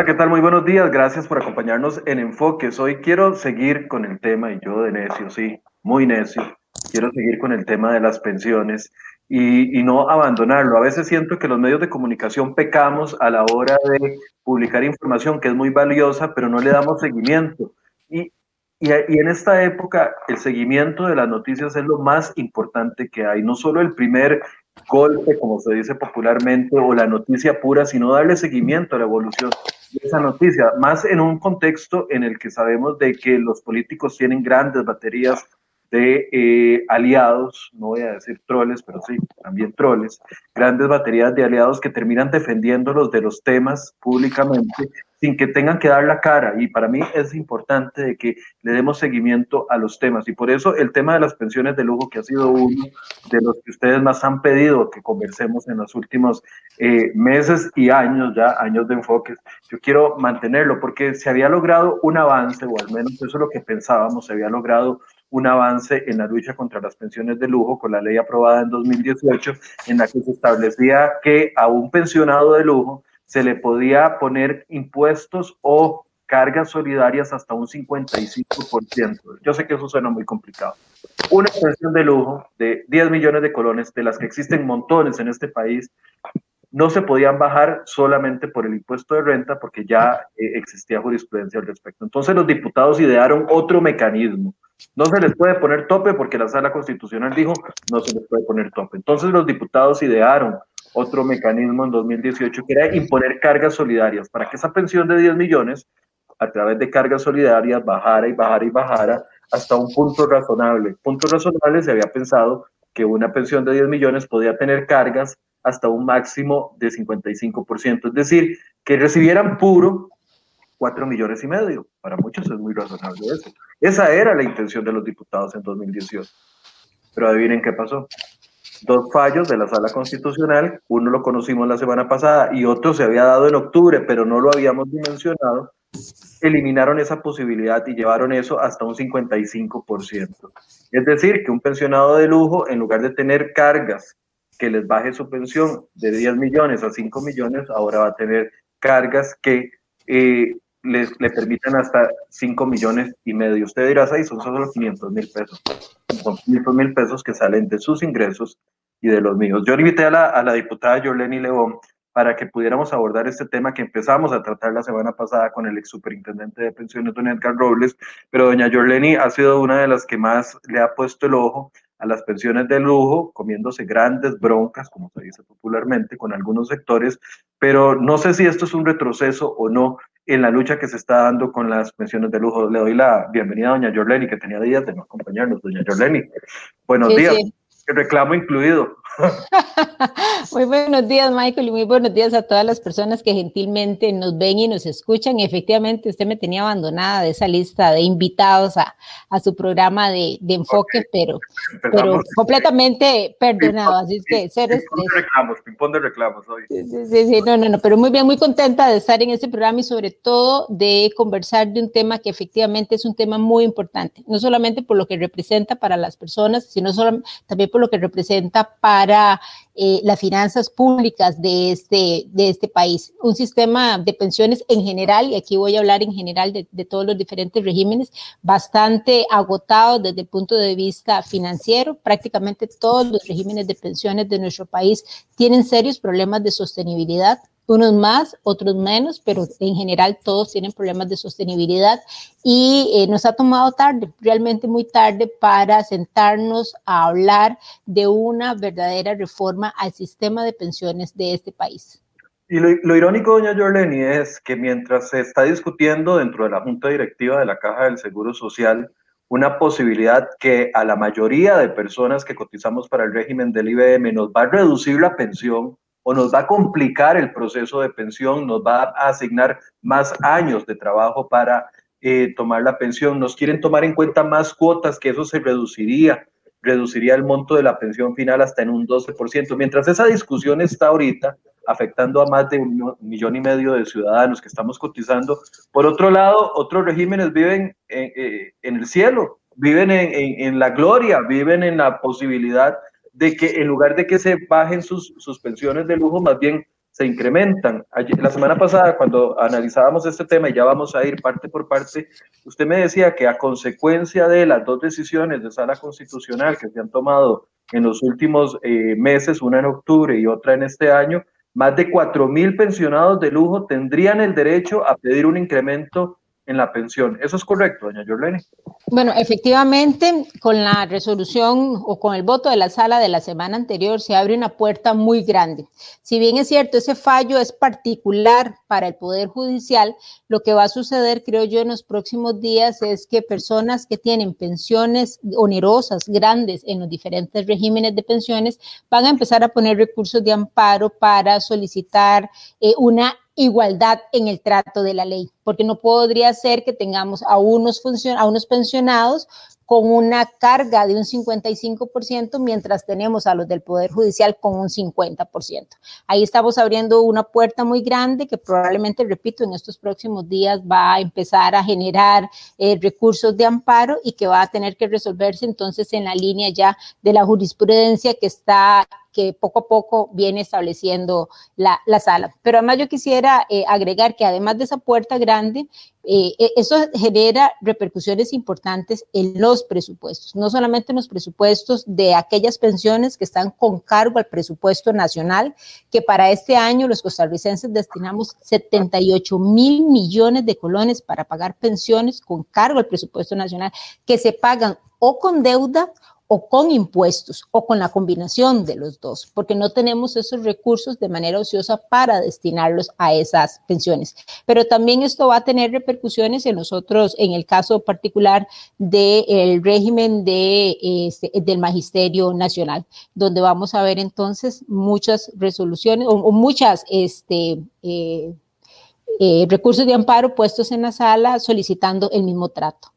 Hola, ¿qué tal? Muy buenos días. Gracias por acompañarnos en Enfoques. Hoy quiero seguir con el tema, y yo de necio, sí, muy necio, quiero seguir con el tema de las pensiones y, no abandonarlo. A veces siento que los medios de comunicación pecamos a la hora de publicar información que es muy valiosa, pero no le damos seguimiento. Y, y, y, en esta época el seguimiento de las noticias es lo más importante que hay, no solo el primer golpe, como se dice popularmente, o la noticia pura, sino darle seguimiento a la evolución de esa noticia, más en un contexto en el que sabemos de que los políticos tienen grandes baterías de eh, aliados, no voy a decir troles, pero sí, también troles, grandes baterías de aliados que terminan defendiéndolos de los temas públicamente sin que tengan que dar la cara. Y para mí es importante de que le demos seguimiento a los temas. Y por eso el tema de las pensiones de lujo, que ha sido uno de los que ustedes más han pedido que conversemos en los últimos eh, meses y años, ya años de enfoques, yo quiero mantenerlo porque se había logrado un avance, o al menos eso es lo que pensábamos, se había logrado un avance en la lucha contra las pensiones de lujo con la ley aprobada en 2018 en la que se establecía que a un pensionado de lujo se le podía poner impuestos o cargas solidarias hasta un 55%. Yo sé que eso suena muy complicado. Una pensión de lujo de 10 millones de colones, de las que existen montones en este país, no se podían bajar solamente por el impuesto de renta porque ya eh, existía jurisprudencia al respecto. Entonces los diputados idearon otro mecanismo. No se les puede poner tope porque la sala constitucional dijo no se les puede poner tope. Entonces los diputados idearon otro mecanismo en 2018 que era imponer cargas solidarias para que esa pensión de 10 millones a través de cargas solidarias bajara y bajara y bajara hasta un punto razonable. Punto razonable se había pensado que una pensión de 10 millones podía tener cargas hasta un máximo de 55%, es decir, que recibieran puro 4 millones y medio. Para muchos es muy razonable eso. Esa era la intención de los diputados en 2018. Pero adivinen qué pasó dos fallos de la sala constitucional, uno lo conocimos la semana pasada y otro se había dado en octubre, pero no lo habíamos dimensionado, eliminaron esa posibilidad y llevaron eso hasta un 55%. Es decir, que un pensionado de lujo, en lugar de tener cargas que les baje su pensión de 10 millones a 5 millones, ahora va a tener cargas que eh, les, le permitan hasta 5 millones y medio. Usted dirá, ahí son solo 500 mil pesos. Son 500 mil pesos que salen de sus ingresos y de los míos. Yo invité a la, a la diputada Yoleni León para que pudiéramos abordar este tema que empezamos a tratar la semana pasada con el ex superintendente de pensiones, don Edgar Robles, pero doña Yoleni ha sido una de las que más le ha puesto el ojo a las pensiones de lujo, comiéndose grandes broncas, como se dice popularmente, con algunos sectores, pero no sé si esto es un retroceso o no en la lucha que se está dando con las pensiones de lujo. Le doy la bienvenida a doña Jorleni, que tenía días de no acompañarnos. Doña Jorleni, buenos días. El reclamo incluido. muy buenos días, Michael, y muy buenos días a todas las personas que gentilmente nos ven y nos escuchan. Efectivamente, usted me tenía abandonada de esa lista de invitados a, a su programa de, de enfoque, pero, pero completamente perdonado. Así es que ser estrés. reclamos, ping de reclamos hoy. Sí, sí, sí, no, no, no, pero muy bien, muy contenta de estar en este programa y sobre todo de conversar de un tema que efectivamente es un tema muy importante, no solamente por lo que representa para las personas, sino solo, también por lo que representa para para eh, las finanzas públicas de este, de este país. Un sistema de pensiones en general, y aquí voy a hablar en general de, de todos los diferentes regímenes, bastante agotado desde el punto de vista financiero. Prácticamente todos los regímenes de pensiones de nuestro país tienen serios problemas de sostenibilidad unos más, otros menos, pero en general todos tienen problemas de sostenibilidad y eh, nos ha tomado tarde, realmente muy tarde, para sentarnos a hablar de una verdadera reforma al sistema de pensiones de este país. Y lo, irónico, doña Jorleni, es que mientras se está discutiendo dentro de la Junta Directiva de la Caja del Seguro Social una posibilidad que a la mayoría de personas que cotizamos para el régimen del IBM nos va a reducir la pensión o nos va a complicar el proceso de pensión, nos va a asignar más años de trabajo para eh, tomar la pensión, nos quieren tomar en cuenta más cuotas, que eso se reduciría, reduciría el monto de la pensión final hasta en un 12%. Mientras esa discusión está ahorita afectando a más de un millón y medio de ciudadanos que estamos cotizando, por otro lado, otros regímenes viven en, eh, el cielo, viven en la gloria, viven en la posibilidad de que en lugar de que se bajen sus, sus pensiones de lujo, más bien se incrementan. la semana pasada, cuando analizábamos este tema, y ya vamos a ir parte por parte, usted me decía que a consecuencia de las dos decisiones de sala constitucional que se han tomado en los últimos eh, meses, una en octubre y otra en este año, más de 4.000 pensionados de lujo tendrían el derecho a pedir un incremento en la pensión. ¿Eso es correcto, doña Jorlene? Bueno, efectivamente, con la resolución o con el voto de la sala de la semana anterior se abre una puerta muy grande. Si bien es cierto, ese fallo es particular para el Poder Judicial, lo que va a suceder, creo yo, en los próximos días es que personas que tienen pensiones onerosas, grandes en los diferentes regímenes de pensiones, van a empezar a poner recursos de amparo para solicitar eh, una igualdad en el trato de la ley, porque no podría ser que tengamos a unos, a unos pensionados con una carga de un 55%, mientras tenemos a los del Poder Judicial con un 50%. Ahí estamos abriendo una puerta muy grande que probablemente, repito, en estos próximos días va a empezar a generar eh, recursos de amparo y que va a tener que resolverse entonces en la línea ya de la jurisprudencia que está que poco a poco viene estableciendo la, sala. Pero además yo quisiera eh, agregar que además de esa puerta grande, eh, e, eso genera repercusiones importantes en los presupuestos, no solamente en los presupuestos de aquellas pensiones que están con cargo al presupuesto nacional, que para este año los costarricenses destinamos 78 mil millones de colones para pagar pensiones con cargo al presupuesto nacional, que se pagan o con deuda o con impuestos o con la combinación de los dos, porque no tenemos esos recursos de manera ociosa para destinarlos a esas pensiones. Pero también esto va a tener repercusiones en nosotros, en el caso particular del régimen de, este, del Magisterio Nacional, donde vamos a ver entonces muchas resoluciones o, muchas este, eh, eh, recursos de amparo puestos en la sala solicitando el mismo trato.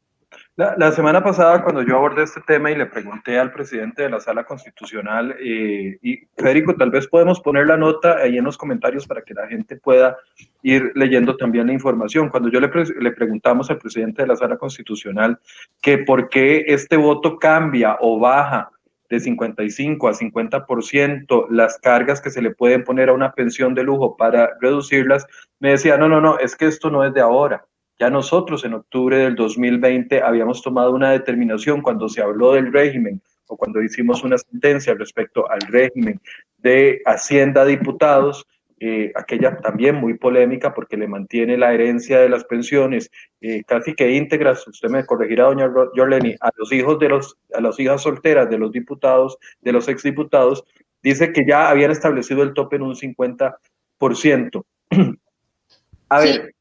La, semana pasada, cuando yo abordé este tema y le pregunté al presidente de la sala constitucional, eh, y Federico, tal vez podemos poner la nota ahí en los comentarios para que la gente pueda ir leyendo también la información. Cuando yo le, le preguntamos al presidente de la sala constitucional que por qué este voto cambia o baja de 55 a 50% las cargas que se le pueden poner a una pensión de lujo para reducirlas, me decía, no, no, no, es que esto no es de ahora ya nosotros en octubre del 2020 habíamos tomado una determinación cuando se habló del régimen o cuando hicimos una sentencia respecto al régimen de Hacienda Diputados, eh, aquella también muy polémica porque le mantiene la herencia de las pensiones eh, casi que íntegras, usted me corregirá, doña Jorleni, a los hijos de los, a las hijas solteras de los diputados, de los exdiputados, dice que ya habían establecido el tope en un 50%. a ver,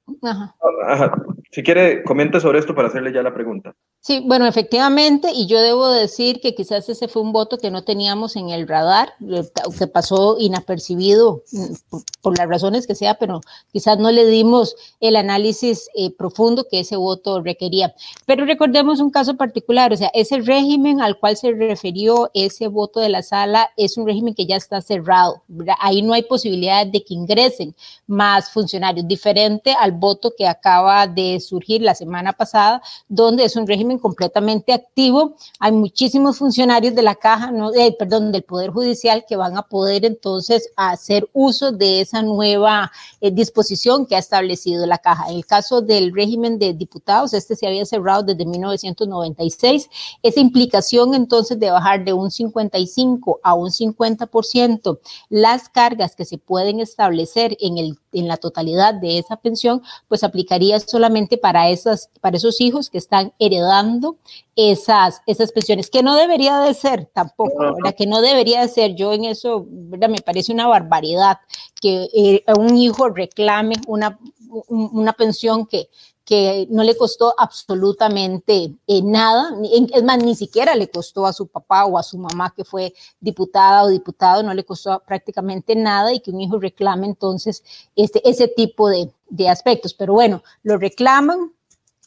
si quiere, comente sobre esto para hacerle ya la pregunta. Sí, bueno, efectivamente, y yo debo decir que quizás ese fue un voto que no teníamos en el radar, eh, que pasó inapercibido mm, por, las razones que sea, pero quizás no le dimos el análisis eh, profundo que ese voto requería. Pero recordemos un caso particular, o sea, ese régimen al cual se refirió ese voto de la sala es un régimen que ya está cerrado, ahí no hay posibilidad de que ingresen más funcionarios, diferente al voto que acaba de surgir la semana pasada, donde es un régimen completamente activo. Hay muchísimos funcionarios de la caja, no, eh, perdón, del Poder Judicial que van a poder entonces hacer uso de esa nueva eh, disposición que ha establecido la caja. En el caso del régimen de diputados, este se había cerrado desde 1996. Esa implicación entonces de bajar de un 55 a un 50% las cargas que se pueden establecer en el en la totalidad de esa pensión, pues aplicaría solamente para, esas, para esos hijos que están esas, esas pensiones, que no debería de ser tampoco, ¿verdad? Que no debería de ser. Yo en eso, ¿verdad? Me parece una barbaridad que eh, un hijo reclame una, una pensión que, que no le costó absolutamente eh, nada, es más, ni siquiera le costó a su papá o a su mamá que fue diputada o diputado, no le costó prácticamente nada y que un hijo reclame entonces este, ese tipo de, de aspectos. Pero bueno, lo reclaman,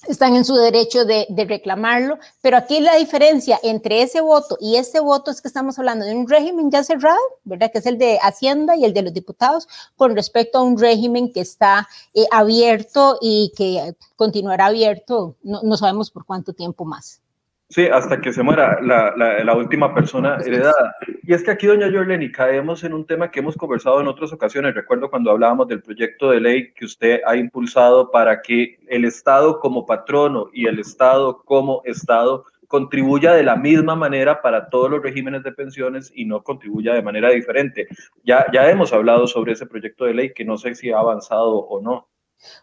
están en su derecho de, reclamarlo, pero aquí la diferencia entre ese voto y este voto es que estamos hablando de un régimen ya cerrado, ¿verdad? Que es el de Hacienda y el de los diputados, con respecto a un régimen que está eh, abierto y que continuará abierto, no, sabemos por cuánto tiempo más. Sí, hasta que se muera la, la, última persona heredada. Y es que aquí, doña Jorleni, caemos en un tema que hemos conversado en otras ocasiones. Recuerdo cuando hablábamos del proyecto de ley que usted ha impulsado para que el Estado como patrono y el Estado como Estado contribuya de la misma manera para todos los regímenes de pensiones y no contribuya de manera diferente. Ya, ya hemos hablado sobre ese proyecto de ley que no sé si ha avanzado o no.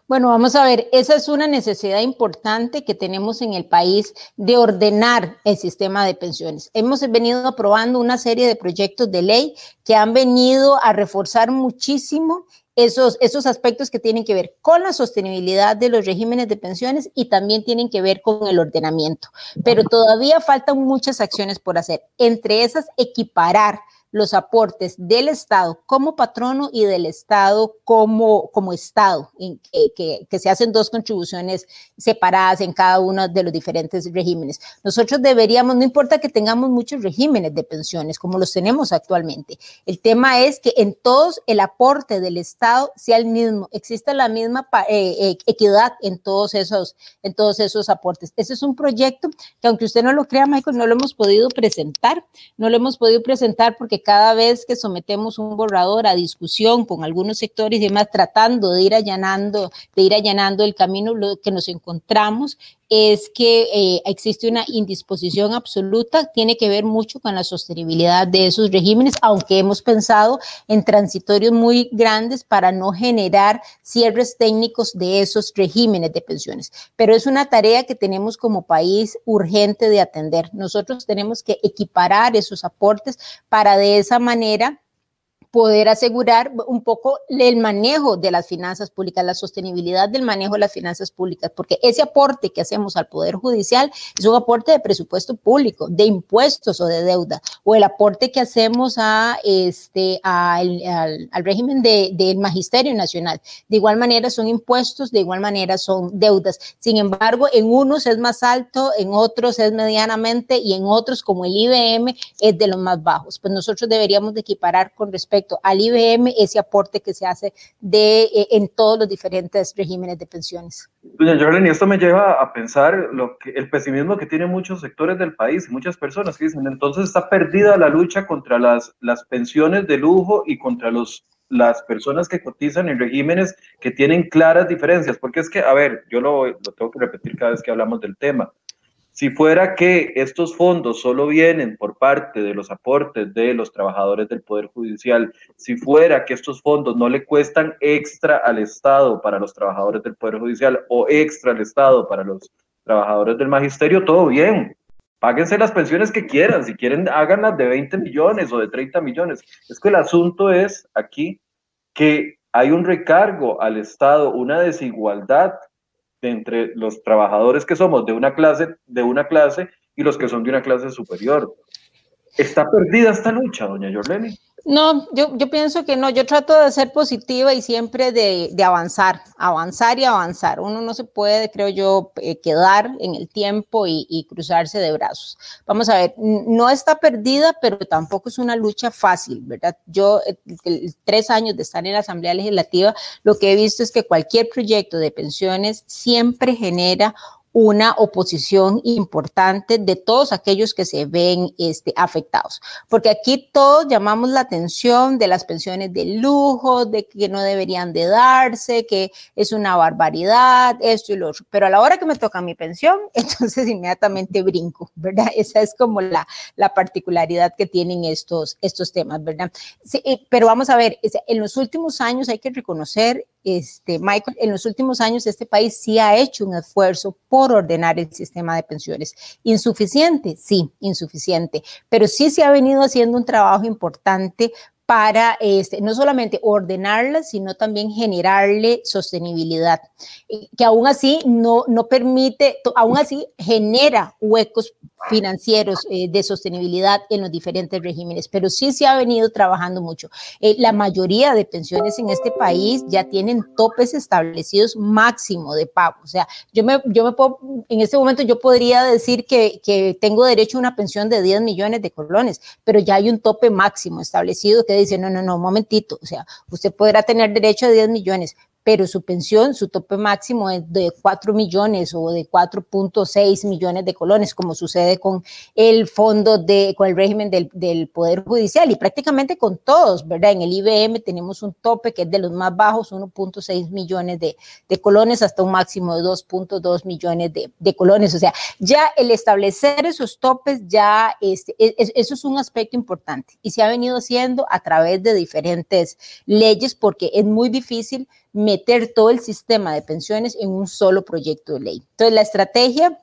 Bueno, vamos a ver, esa es una necesidad importante que tenemos en el país de ordenar el sistema de pensiones. Hemos venido aprobando una serie de proyectos de ley que han venido a reforzar muchísimo esos, esos aspectos que tienen que ver con la sostenibilidad de los regímenes de pensiones y también tienen que ver con el ordenamiento. Pero todavía faltan muchas acciones por hacer. Entre esas, equiparar los aportes del Estado como patrono y del Estado como, como Estado, en que, que, se hacen dos contribuciones separadas en cada uno de los diferentes regímenes. Nosotros deberíamos, no importa que tengamos muchos regímenes de pensiones como los tenemos actualmente, el tema es que en todos el aporte del Estado sea el mismo, exista la misma eh, eh, equidad en todos, esos, en todos esos aportes. Ese es un proyecto que aunque usted no lo crea, Michael, no lo hemos podido presentar, no lo hemos podido presentar porque cada vez que sometemos un borrador a discusión con algunos sectores y demás, tratando de ir allanando, de ir allanando el camino, lo que nos encontramos es que eh, existe una indisposición absoluta, tiene que ver mucho con la sostenibilidad de esos regímenes, aunque hemos pensado en transitorios muy grandes para no generar cierres técnicos de esos regímenes de pensiones. Pero es una tarea que tenemos como país urgente de atender. Nosotros tenemos que equiparar esos aportes para de esa manera poder asegurar un poco el manejo de las finanzas públicas, la sostenibilidad del manejo de las finanzas públicas, porque ese aporte que hacemos al Poder Judicial es un aporte de presupuesto público, de impuestos o de deuda, o el aporte que hacemos a este, al, al, régimen del de, Magisterio Nacional. De igual manera son impuestos, de igual manera son deudas. Sin embargo, en unos es más alto, en otros es medianamente y en otros, como el IBM, es de los más bajos. Pues nosotros deberíamos de equiparar con respecto al IBM ese aporte que se hace de, eh, en todos los diferentes regímenes de pensiones. Doña Jorlen, y esto me lleva a pensar lo que, el pesimismo que tienen muchos sectores del país, muchas personas que dicen, entonces está perdida la lucha contra las, las pensiones de lujo y contra los las personas que cotizan en regímenes que tienen claras diferencias, porque es que, a ver, yo lo, lo tengo que repetir cada vez que hablamos del tema, si fuera que estos fondos solo vienen por parte de los aportes de los trabajadores del Poder Judicial, si fuera que estos fondos no le cuestan extra al Estado para los trabajadores del Poder Judicial o extra al Estado para los trabajadores del Magisterio, todo bien. Páguense las pensiones que quieran, si quieren háganlas de 20 millones o de 30 millones. Es que el asunto es aquí que hay un recargo al Estado, una desigualdad entre los trabajadores que somos de una clase, de una clase y los que son de una clase superior. ¿Está perdida esta lucha, doña Jorleni? No, yo, yo pienso que no, yo trato de ser positiva y siempre de, de avanzar, avanzar y avanzar. Uno no se puede, creo yo, eh, quedar en el tiempo y, y, cruzarse de brazos. Vamos a ver, no está perdida, pero tampoco es una lucha fácil, ¿verdad? Yo, el, tres años de estar en la Asamblea Legislativa, lo que he visto es que cualquier proyecto de pensiones siempre genera una oposición importante de todos aquellos que se ven este, afectados. Porque aquí todos llamamos la atención de las pensiones de lujo, de que no deberían de darse, que es una barbaridad, esto y lo otro. Pero a la hora que me toca mi pensión, entonces inmediatamente brinco, ¿verdad? Esa es como la, la particularidad que tienen estos, estos temas, ¿verdad? Sí, pero vamos a ver, en los últimos años hay que reconocer este, Michael, en los últimos años este país sí ha hecho un esfuerzo por ordenar el sistema de pensiones. ¿Insuficiente? Sí, insuficiente, pero sí se ha venido haciendo un trabajo importante para este, no solamente ordenarla, sino también generarle sostenibilidad, que aún así no, no permite, aún así genera huecos financieros eh, de sostenibilidad en los diferentes regímenes, pero sí se ha venido trabajando mucho. Eh, la mayoría de pensiones en este país ya tienen topes establecidos máximo de pago. O sea, yo me, yo me puedo, en este momento yo podría decir que, que tengo derecho a una pensión de 10 millones de colones, pero ya hay un tope máximo establecido que dice, no, no, no, un momentito, o sea, usted podrá tener derecho a 10 millones, pero su pensión, su tope máximo es de 4 millones o de 4.6 millones de colones, como sucede con el fondo de, con el régimen del, del, Poder Judicial y prácticamente con todos, ¿verdad? En el IBM tenemos un tope que es de los más bajos, 1.6 millones de, de, colones hasta un máximo de 2.2 millones de, de, colones. O sea, ya el establecer esos topes, ya este, es, eso es un aspecto importante y se ha venido haciendo a través de diferentes leyes porque es muy difícil meter todo el sistema de pensiones en un solo proyecto de ley. Entonces, la estrategia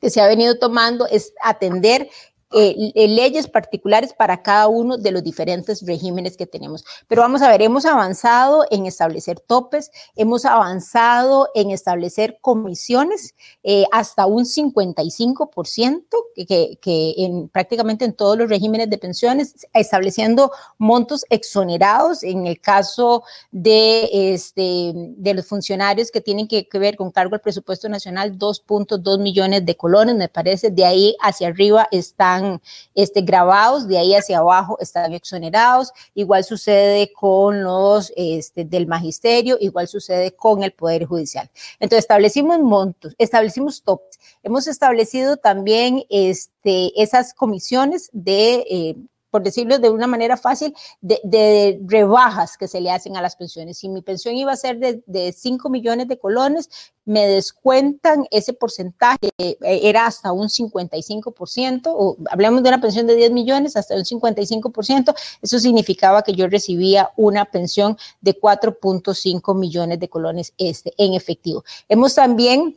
que se ha venido tomando es atender eh, eh, leyes particulares para cada uno de los diferentes regímenes que tenemos. Pero vamos a ver, hemos avanzado en establecer topes, hemos avanzado en establecer comisiones eh, hasta un 55%, que, que, en, prácticamente en todos los regímenes de pensiones, estableciendo montos exonerados en el caso de, este, los funcionarios que tienen que, que ver con cargo al presupuesto nacional, 2.2 millones de colones, me parece, de ahí hacia arriba están este, grabados, de ahí hacia abajo están exonerados. Igual sucede con los este, del magisterio, igual sucede con el Poder Judicial. Entonces establecimos montos, establecimos tops. Hemos establecido también este, esas comisiones de... Eh, por decirlo de una manera fácil, de, rebajas que se le hacen a las pensiones. Si mi pensión iba a ser de, de 5 millones de colones, me descuentan ese porcentaje, eh, era hasta un 55%, o hablamos de una pensión de 10 millones, hasta un 55%, eso significaba que yo recibía una pensión de 4.5 millones de colones este, en efectivo. Hemos también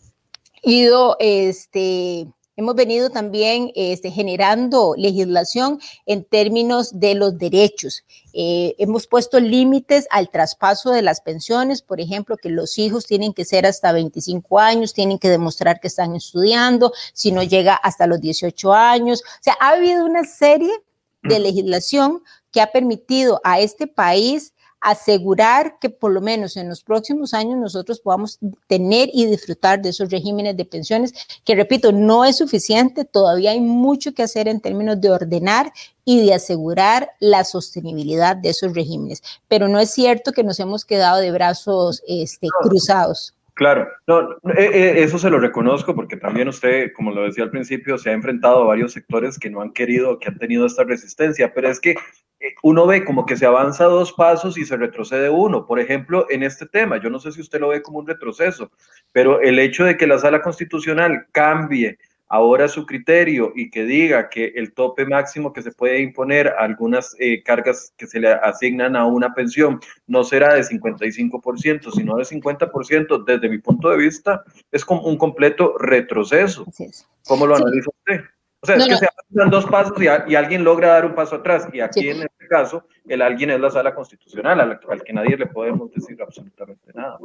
ido este, Hemos venido también este, generando legislación en términos de los derechos. Eh, hemos puesto límites al traspaso de las pensiones, por ejemplo, que los hijos tienen que ser hasta 25 años, tienen que demostrar que están estudiando, si no llega hasta los 18 años. O sea, ha habido una serie de legislación que ha permitido a este país asegurar que por lo menos en los próximos años nosotros podamos tener y disfrutar de esos regímenes de pensiones, que repito, no es suficiente, todavía hay mucho que hacer en términos de ordenar y de asegurar la sostenibilidad de esos regímenes, pero no es cierto que nos hemos quedado de brazos este, cruzados. Claro, no, eh, eh, eso se lo reconozco porque también usted, como lo decía al principio, se ha enfrentado a varios sectores que no han querido, que han tenido esta resistencia, pero es que uno ve como que se avanza dos pasos y se retrocede uno. Por ejemplo, en este tema, yo no sé si usted lo ve como un retroceso, pero el hecho de que la sala constitucional cambie ahora su criterio y que diga que el tope máximo que se puede imponer a algunas eh, cargas que se le asignan a una pensión no será de 55%, sino de 50%, desde mi punto de vista, es como un completo retroceso. ¿Cómo lo analiza usted? O sea, es que se hacen dos pasos y, alguien logra dar un paso atrás. Y aquí en este caso, el alguien es la sala constitucional, al, al, que nadie le podemos decir absolutamente nada.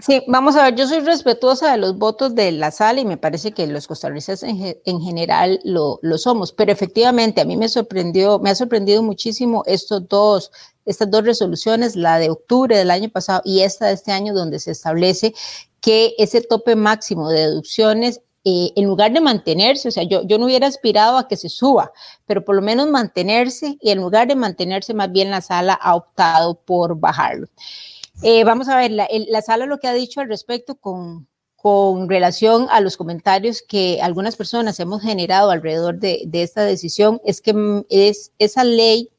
Sí, vamos a ver, yo soy respetuosa de los votos de la sala y me parece que los costarricenses en, en, general lo, lo, somos, pero efectivamente a mí me sorprendió, me ha sorprendido muchísimo estos dos, estas dos resoluciones, la de octubre del año pasado y esta de este año, donde se establece que ese tope máximo de deducciones eh, en lugar de mantenerse, o sea, yo, yo no hubiera aspirado a que se suba, pero por lo menos mantenerse y en lugar de mantenerse, más bien la sala ha optado por bajarlo. Eh, vamos a ver, la, la, sala lo que ha dicho al respecto con, con relación a los comentarios que algunas personas hemos generado alrededor de, de esta decisión es que es, esa ley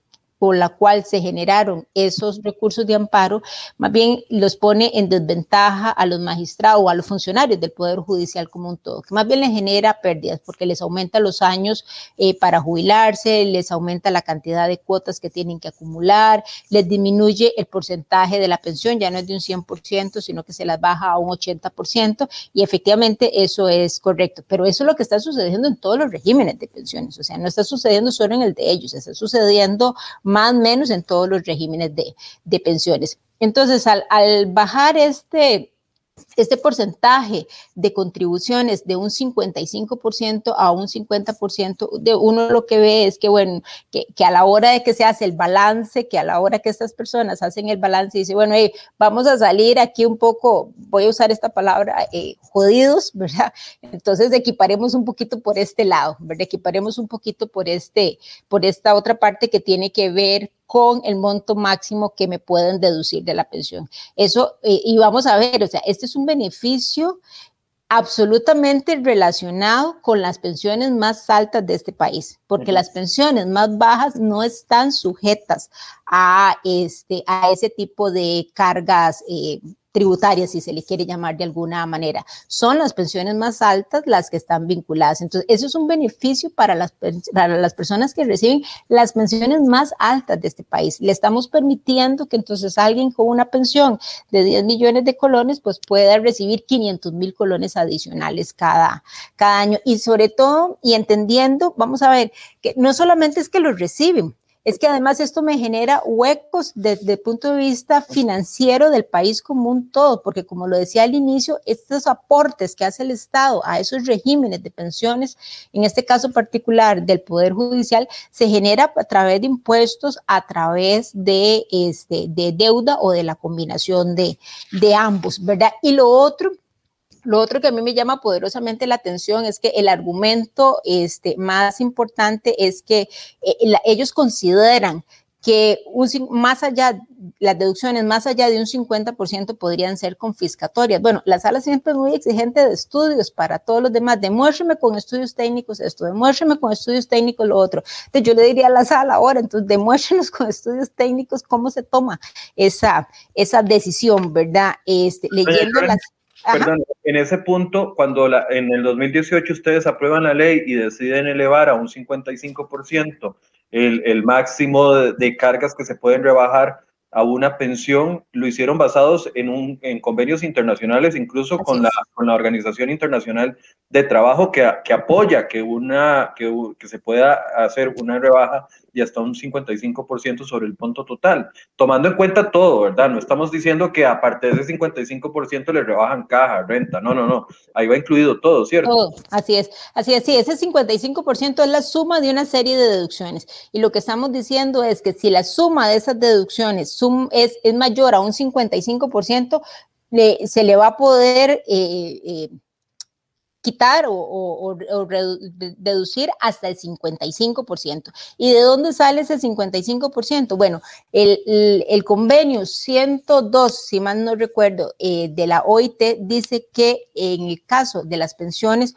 por la cual se generaron esos recursos de amparo, más bien los pone en desventaja a los magistrados o a los funcionarios del Poder Judicial como un todo, que más bien les genera pérdidas porque les aumenta los años eh, para jubilarse, les aumenta la cantidad de cuotas que tienen que acumular, les disminuye el porcentaje de la pensión, ya no es de un 100%, sino que se las baja a un 80%, y efectivamente eso es correcto, pero eso es lo que está sucediendo en todos los regímenes de pensiones, o sea, no está sucediendo solo en el de ellos, está sucediendo más o menos en todos los regímenes de, de pensiones. Entonces, al, al bajar este, este porcentaje de contribuciones de un 55% a un 50%, de uno lo que ve es que, bueno, que, que, a la hora de que se hace el balance, que a la hora que estas personas hacen el balance y dicen, bueno, hey, vamos a salir aquí un poco, voy a usar esta palabra, eh, jodidos, ¿verdad? Entonces equiparemos un poquito por este lado, ¿verdad? Equiparemos un poquito por este, por esta otra parte que tiene que ver con el monto máximo que me pueden deducir de la pensión. Eso, eh, y vamos a ver, o sea, este es un beneficio absolutamente relacionado con las pensiones más altas de este país, porque las pensiones más bajas no están sujetas a, este, a ese tipo de cargas eh, tributarias, si se le quiere llamar de alguna manera. Son las pensiones más altas las que están vinculadas. Entonces, eso es un beneficio para las, para las personas que reciben las pensiones más altas de este país. Le estamos permitiendo que entonces alguien con una pensión de 10 millones de colones, pues pueda recibir 500 mil colones adicionales cada, cada año. Y sobre todo, y entendiendo, vamos a ver, que no solamente es que los reciben, es que además esto me genera huecos desde el punto de vista financiero del país como un todo, porque como lo decía al inicio, estos aportes que hace el Estado a esos regímenes de pensiones, en este caso particular del Poder Judicial, se genera a través de impuestos, a través de, este, de deuda o de la combinación de, de ambos, ¿verdad? Y lo otro lo otro que a mí me llama poderosamente la atención es que el argumento este, más importante es que eh, ellos consideran que un, más allá, las deducciones más allá de un 50% podrían ser confiscatorias. Bueno, la sala siempre es muy exigente de estudios para todos los demás. Demuéstreme con estudios técnicos esto, demuéstreme con estudios técnicos lo otro. Entonces yo le diría a la sala ahora, entonces demuéstrenos con estudios técnicos cómo se toma esa, esa decisión, ¿verdad? Este, leyendo las... Perdón, en ese punto, cuando la, en el 2018 ustedes aprueban la ley y deciden elevar a un 55% el, el máximo de, de, cargas que se pueden rebajar a una pensión, lo hicieron basados en, un, en convenios internacionales, incluso con la, con la Organización Internacional de Trabajo, que, que apoya que, una, que, que se pueda hacer una rebaja y hasta un 55% sobre el punto total, tomando en cuenta todo, ¿verdad? No estamos diciendo que aparte de ese 55% le rebajan caja, renta, no, no, no, ahí va incluido todo, ¿cierto? Todo, así es, así es, sí, ese 55% es la suma de una serie de deducciones y lo que estamos diciendo es que si la suma de esas deducciones es, mayor a un 55%, le, se le va a poder... Eh, eh, quitar o, deducir hasta el 55%. ¿Y de dónde sale ese 55%? Bueno, el, convenio 102, si mal no recuerdo, eh, de la OIT dice que en el caso de las pensiones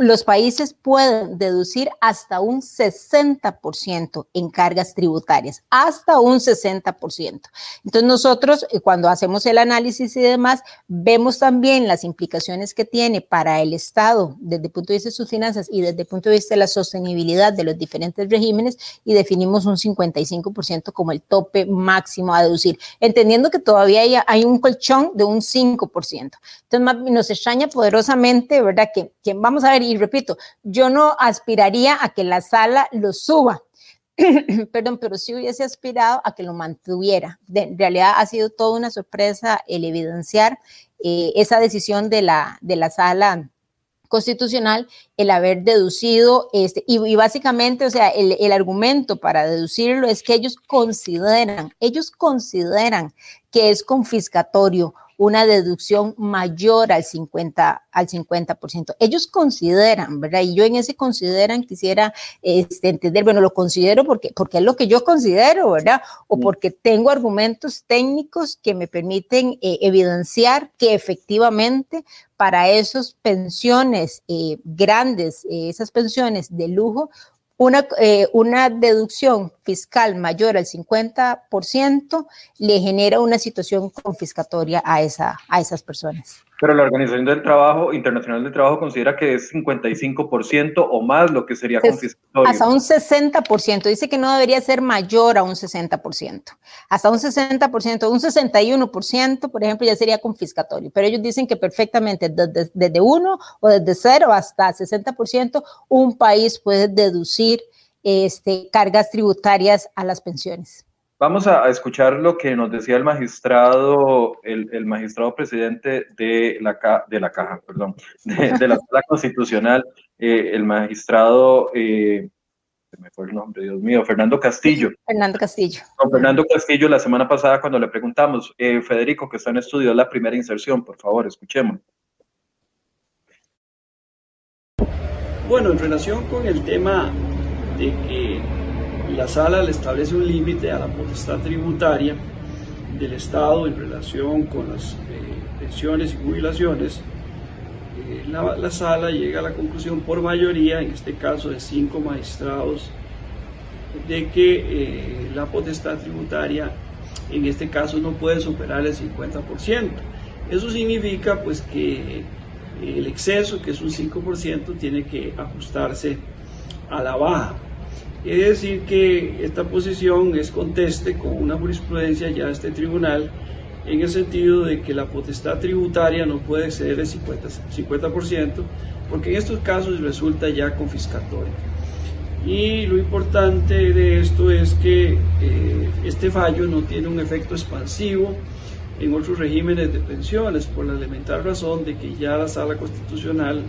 los países pueden deducir hasta un 60% en cargas tributarias, hasta un 60%. Entonces nosotros eh, cuando hacemos el análisis y demás, vemos también las implicaciones que tiene para el Estado desde el punto de vista de sus finanzas y desde el punto de vista de la sostenibilidad de los diferentes regímenes y definimos un 55% como el tope máximo a deducir, entendiendo que todavía hay, un colchón de un 5%. Entonces nos extraña poderosamente, ¿verdad? Que, que vamos a ver, y repito, yo no aspiraría a que la sala lo suba, perdón, pero sí hubiese aspirado a que lo mantuviera. en realidad ha sido toda una sorpresa el evidenciar eh, esa decisión de la, de la sala constitucional, el haber deducido, este, y, básicamente, o sea, el, el, argumento para deducirlo es que ellos consideran, ellos consideran que es confiscatorio una deducción mayor al 50%. Al 50%. Ellos consideran, ¿verdad? Y yo en ese consideran quisiera este, entender, bueno, lo considero porque, porque es lo que yo considero, ¿verdad? O porque tengo argumentos técnicos que me permiten eh, evidenciar que efectivamente para esas pensiones eh, grandes, eh, esas pensiones de lujo, una, eh, una deducción fiscal mayor al 50% le genera una situación confiscatoria a, esa, a esas personas. Pero la Organización del Trabajo Internacional del Trabajo considera que es 55% o más lo que sería confiscatorio. Hasta un 60%. Dice que no debería ser mayor a un 60%. Hasta un 60%, un 61%, por ejemplo, ya sería confiscatorio. Pero ellos dicen que perfectamente desde, desde 1 o desde 0 hasta 60%, un país puede deducir este, cargas tributarias a las pensiones. Vamos a, escuchar lo que nos decía el magistrado, el, magistrado presidente de la, de la caja, perdón, de, la sala constitucional, eh, el magistrado, eh, se me fue el nombre, Dios mío, Fernando Castillo. Fernando Castillo. Fernando Castillo, la semana pasada cuando le preguntamos, eh, Federico, que está en estudio, la primera inserción, por favor, escuchemos. Bueno, en relación con el tema de que la sala le establece un límite a la potestad tributaria del Estado en relación con las eh, pensiones y jubilaciones, eh, la, sala llega a la conclusión por mayoría, en este caso de cinco magistrados, de que eh, la potestad tributaria en este caso no puede superar el 50%. Eso significa pues que el exceso, que es un 5%, tiene que ajustarse a la baja. Es decir que esta posición es conteste con una jurisprudencia ya de este tribunal en el sentido de que la potestad tributaria no puede exceder el 50%, porque en estos casos resulta ya confiscatoria. Y lo importante de esto es que eh, este fallo no tiene un efecto expansivo en otros regímenes de pensiones, por la elemental razón de que ya la Sala Constitucional,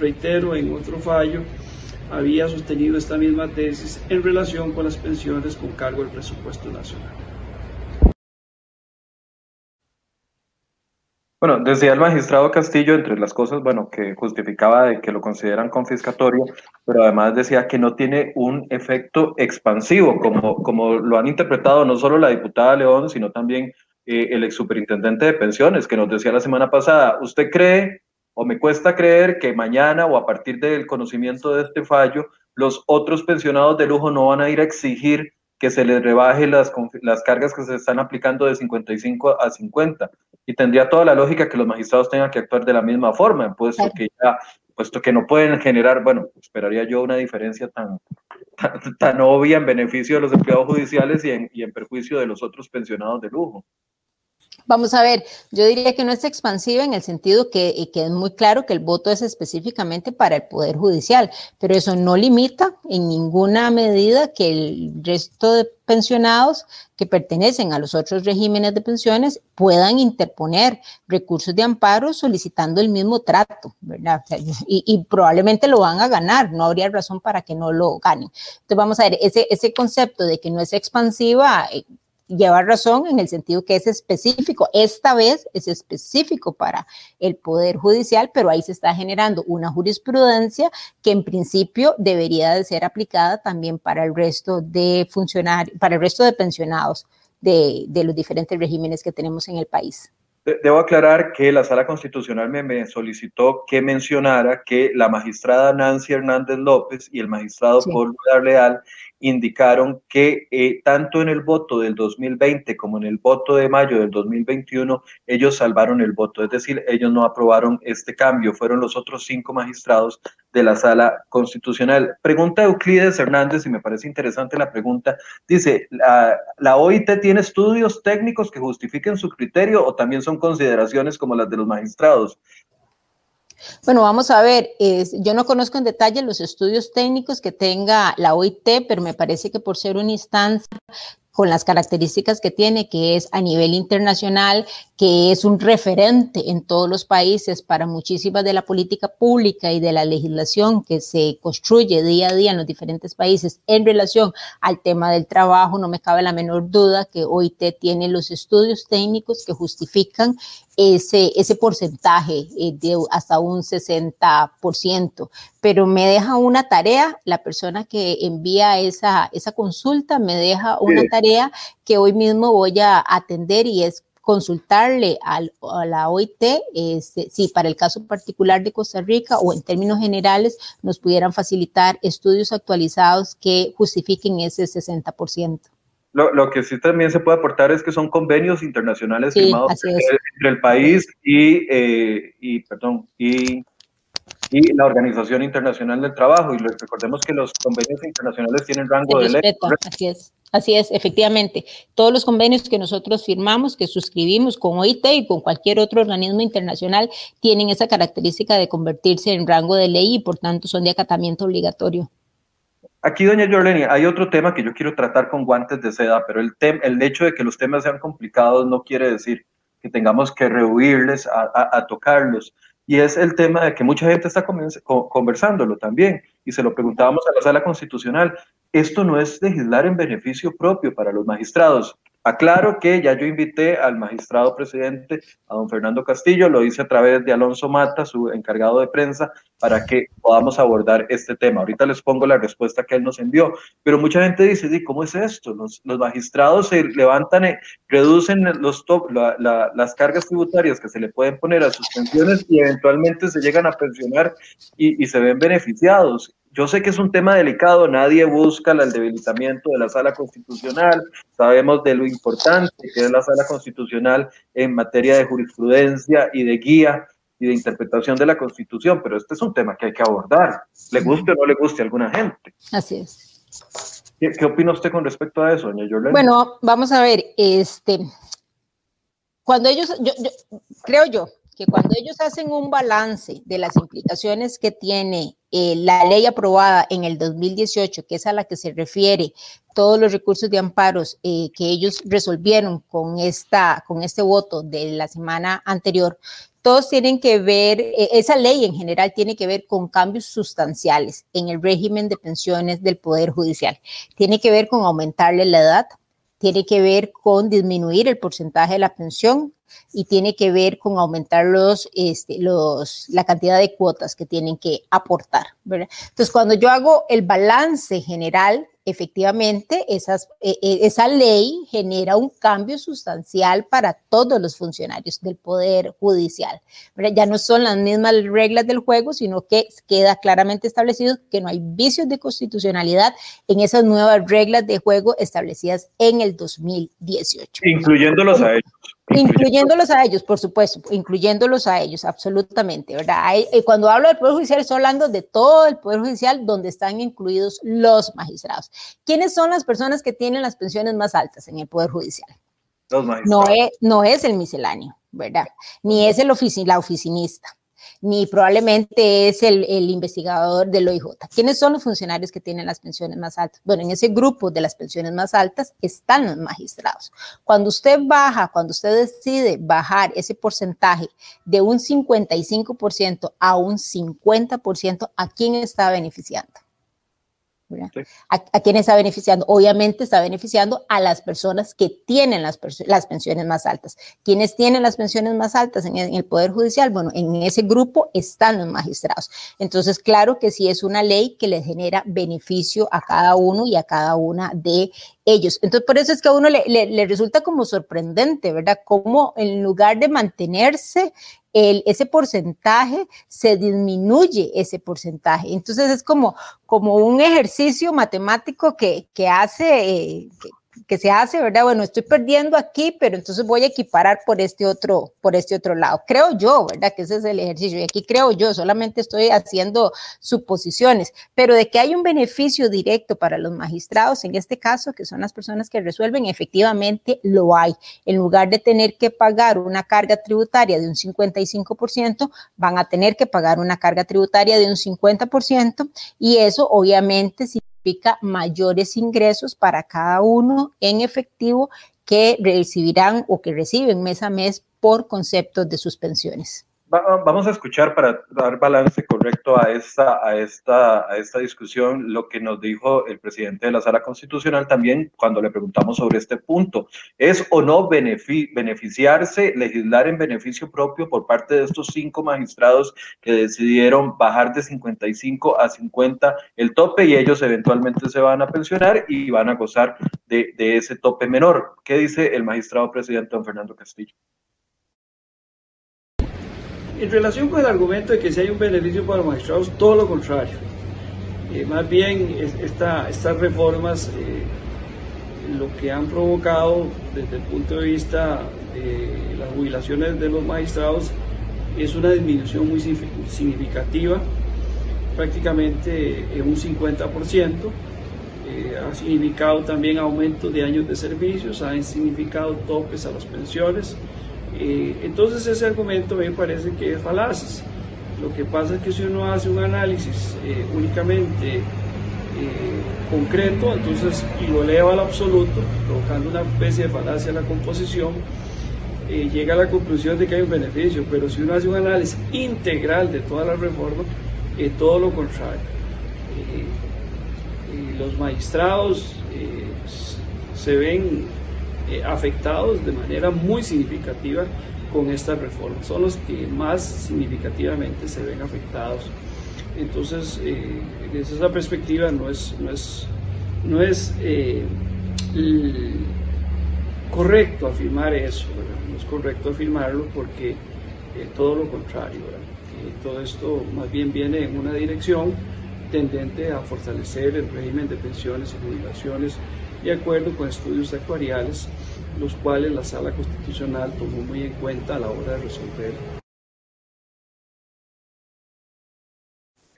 reitero, en otro fallo, había sostenido esta misma tesis en relación con las pensiones con cargo al presupuesto nacional. Bueno, decía el magistrado Castillo, entre las cosas, bueno, que justificaba de que lo consideran confiscatorio, pero además decía que no tiene un efecto expansivo, como, como lo han interpretado no solo la diputada León, sino también eh, el ex superintendente de pensiones, que nos decía la semana pasada, ¿usted cree o me cuesta creer que mañana o a partir del conocimiento de este fallo, los otros pensionados de lujo no van a ir a exigir que se les rebaje las, las cargas que se están aplicando de 55 a 50. Y tendría toda la lógica que los magistrados tengan que actuar de la misma forma, puesto que ya, puesto que no pueden generar, bueno, esperaría yo una diferencia tan, tan, obvia en beneficio de los empleados judiciales y en, y en perjuicio de los otros pensionados de lujo. Vamos a ver, yo diría que no es expansiva en el sentido que, que, es muy claro que el voto es específicamente para el Poder Judicial, pero eso no limita en ninguna medida que el resto de pensionados que pertenecen a los otros regímenes de pensiones puedan interponer recursos de amparo solicitando el mismo trato, ¿verdad? y, y, probablemente lo van a ganar, no habría razón para que no lo ganen. Entonces vamos a ver, ese, concepto de que no es expansiva, eh, lleva razón en el sentido que es específico. Esta vez es específico para el Poder Judicial, pero ahí se está generando una jurisprudencia que en principio debería de ser aplicada también para el resto de funcionarios, para el resto de pensionados de, de los diferentes regímenes que tenemos en el país. Debo aclarar que la Sala Constitucional me, solicitó que mencionara que la magistrada Nancy Hernández López y el magistrado Paul Leal indicaron que eh, tanto en el voto del 2020 como en el voto de mayo del 2021, ellos salvaron el voto, es decir, ellos no aprobaron este cambio, fueron los otros cinco magistrados de la sala constitucional. Pregunta Euclides Hernández, y me parece interesante la pregunta, dice, ¿la, ¿la OIT tiene estudios técnicos que justifiquen su criterio o también son consideraciones como las de los magistrados? Bueno, vamos a ver, yo no conozco en detalle los estudios técnicos que tenga la OIT, pero me parece que por ser una instancia con las características que tiene, que es a nivel internacional, que es un referente en todos los países para muchísimas de la política pública y de la legislación que se construye día a día en los diferentes países en relación al tema del trabajo, no me cabe la menor duda que OIT tiene los estudios técnicos que justifican ese, ese porcentaje eh, de hasta un 60%. Pero me deja una tarea, la persona que envía esa, esa consulta me deja una tarea que hoy mismo voy a atender y es consultarle al, a la OIT este, si para el caso particular de Costa Rica o en términos generales nos pudieran facilitar estudios actualizados que justifiquen ese 60%. Lo, lo, que sí también se puede aportar es que son convenios internacionales firmados entre, el país y, eh, y, perdón, y, y, la Organización Internacional del Trabajo. Y recordemos que los convenios internacionales tienen rango de ley. Así es. Así es, efectivamente. Todos los convenios que nosotros firmamos, que suscribimos con OIT y con cualquier otro organismo internacional, tienen esa característica de convertirse en rango de ley y por tanto son de acatamiento obligatorio. Aquí, doña Jorleni, hay otro tema que yo quiero tratar con guantes de seda, pero el, el hecho de que los temas sean complicados no quiere decir que tengamos que rehuirles a, tocarlos. Y es el tema de que mucha gente está conversándolo también, y se lo preguntábamos a la sala constitucional. Esto no es legislar en beneficio propio para los magistrados. Aclaro que ya yo invité al magistrado presidente, a don Fernando Castillo, lo hice a través de Alonso Mata, su encargado de prensa, para que podamos abordar este tema. Ahorita les pongo la respuesta que él nos envió, pero mucha gente dice, ¿cómo es esto? Los, magistrados se levantan, reducen los top, las cargas tributarias que se le pueden poner a sus pensiones y eventualmente se llegan a pensionar y, y se ven beneficiados yo sé que es un tema delicado, nadie busca el debilitamiento de la sala constitucional, sabemos de lo importante que es la sala constitucional en materia de jurisprudencia y de guía y de interpretación de la constitución, pero este es un tema que hay que abordar, le guste o no le guste a alguna gente. Así es. ¿Qué, opina usted con respecto a eso, doña Yolanda? Bueno, vamos a ver, este, cuando ellos, yo, creo yo, que cuando ellos hacen un balance de las implicaciones que tiene eh, la ley aprobada en el 2018, que es a la que se refiere todos los recursos de amparos eh, que ellos resolvieron con, esta, con este voto de la semana anterior, todos tienen que ver, eh, esa ley en general tiene que ver con cambios sustanciales en el régimen de pensiones del Poder Judicial. Tiene que ver con aumentarle la edad, tiene que ver con disminuir el porcentaje de la pensión y tiene que ver con aumentar los, este, los, la cantidad de cuotas que tienen que aportar. Entonces, cuando yo hago el balance general efectivamente esas, e, e, esa ley genera un cambio sustancial para todos los funcionarios del Poder Judicial. Ya no son las mismas reglas del juego, sino que queda claramente establecido que no hay vicios de constitucionalidad en esas nuevas reglas de juego establecidas en el 2018. Incluyéndolos a. Incluyéndolos a ellos, por supuesto, incluyéndolos a ellos, absolutamente, ¿verdad? Eh, cuando hablo del Poder Judicial, estoy hablando de todo el Poder Judicial donde están incluidos los magistrados. ¿Quiénes son las personas que tienen las pensiones más altas en el Poder Judicial? Los magistrados. No es, no es el misceláneo, ¿verdad? Ni es el la oficinista ni probablemente es el, investigador del OIJ. ¿Quiénes son los funcionarios que tienen las pensiones más altas? Bueno, en ese grupo de las pensiones más altas están los magistrados. Cuando usted baja, cuando usted decide bajar ese porcentaje de un 55% a un 50%, ¿a quién está beneficiando? ¿A, quién está beneficiando? Obviamente está beneficiando a las personas que tienen las, las pensiones más altas. ¿Quiénes tienen las pensiones más altas en el, Poder Judicial? Bueno, en ese grupo están los magistrados. Entonces, claro que sí es una ley que les genera beneficio a cada uno y a cada una de ellos. Entonces, por eso es que a uno le, le resulta como sorprendente, ¿verdad? Cómo en lugar de mantenerse el, ese porcentaje se disminuye ese porcentaje. Entonces es como, como un ejercicio matemático que, que hace, eh, que se hace, ¿verdad? Bueno, estoy perdiendo aquí, pero entonces voy a equiparar por este otro, por este otro lado. Creo yo, ¿verdad? Que ese es el ejercicio. Y aquí creo yo, solamente estoy haciendo suposiciones, pero de que hay un beneficio directo para los magistrados, en este caso, que son las personas que resuelven, efectivamente lo hay. En lugar de tener que pagar una carga tributaria de un 55%, van a tener que pagar una carga tributaria de un 50% y eso obviamente si mayores ingresos para cada uno en efectivo que recibirán o que reciben mes a mes por conceptos de sus pensiones vamos a escuchar para dar balance correcto a esta, a, esta, a esta discusión lo que nos dijo el presidente de la Sala Constitucional también cuando le preguntamos sobre este punto. ¿Es o no beneficiarse, legislar en beneficio propio por parte de estos cinco magistrados que decidieron bajar de 55 a 50 el tope y ellos eventualmente se van a pensionar y van a gozar de, de ese tope menor? ¿Qué dice el magistrado presidente don Fernando Castillo? En relación con el argumento de que si hay un beneficio para los magistrados, todo lo contrario. Eh, más bien, estas reformas eh, lo que han provocado desde el punto de vista de las jubilaciones de los magistrados es una disminución muy significativa, prácticamente en un 50%. Eh, ha significado también aumento de años de servicios, ha significado topes a las pensiones, eh, entonces ese argumento me parece que es falaz. Lo que pasa es que si uno hace un análisis eh, únicamente eh, concreto, entonces y lo eleva al absoluto, provocando una especie de falacia en la composición, llega a la conclusión de que hay un beneficio, pero si uno hace un análisis integral de toda la reforma, todo lo contrario. los magistrados se ven eh, afectados de manera muy significativa con esta reforma. Son los que más significativamente se ven afectados. Entonces, eh, desde esa perspectiva no es, no es, no es eh, correcto afirmar eso, no es correcto afirmarlo porque todo lo contrario, todo esto más bien viene en una dirección tendente a fortalecer el régimen de pensiones y jubilaciones de acuerdo con estudios actuariales, los cuales la Sala Constitucional tomó muy en cuenta a la hora de resolver.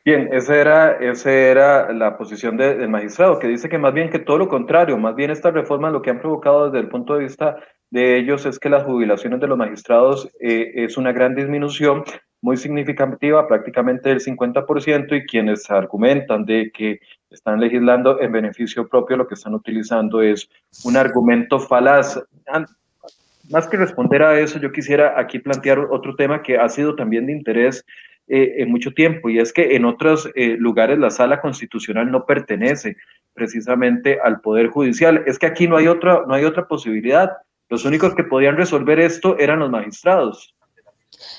Bien, esa era, esa era la posición del magistrado, que dice que más bien que todo lo contrario, más bien estas reformas lo que han provocado desde el punto de vista de ellos es que las jubilaciones de los magistrados eh, es una gran disminución muy significativa, prácticamente del 50%, y quienes argumentan de que están legislando en beneficio propio, lo que están utilizando es un argumento falaz. Más que responder a eso, yo quisiera aquí plantear otro tema que ha sido también de interés eh, en mucho tiempo, y es que en otros eh, lugares la sala constitucional no pertenece precisamente al Poder Judicial. Es que aquí no hay otra, no hay otra posibilidad. Los únicos que podían resolver esto eran los magistrados.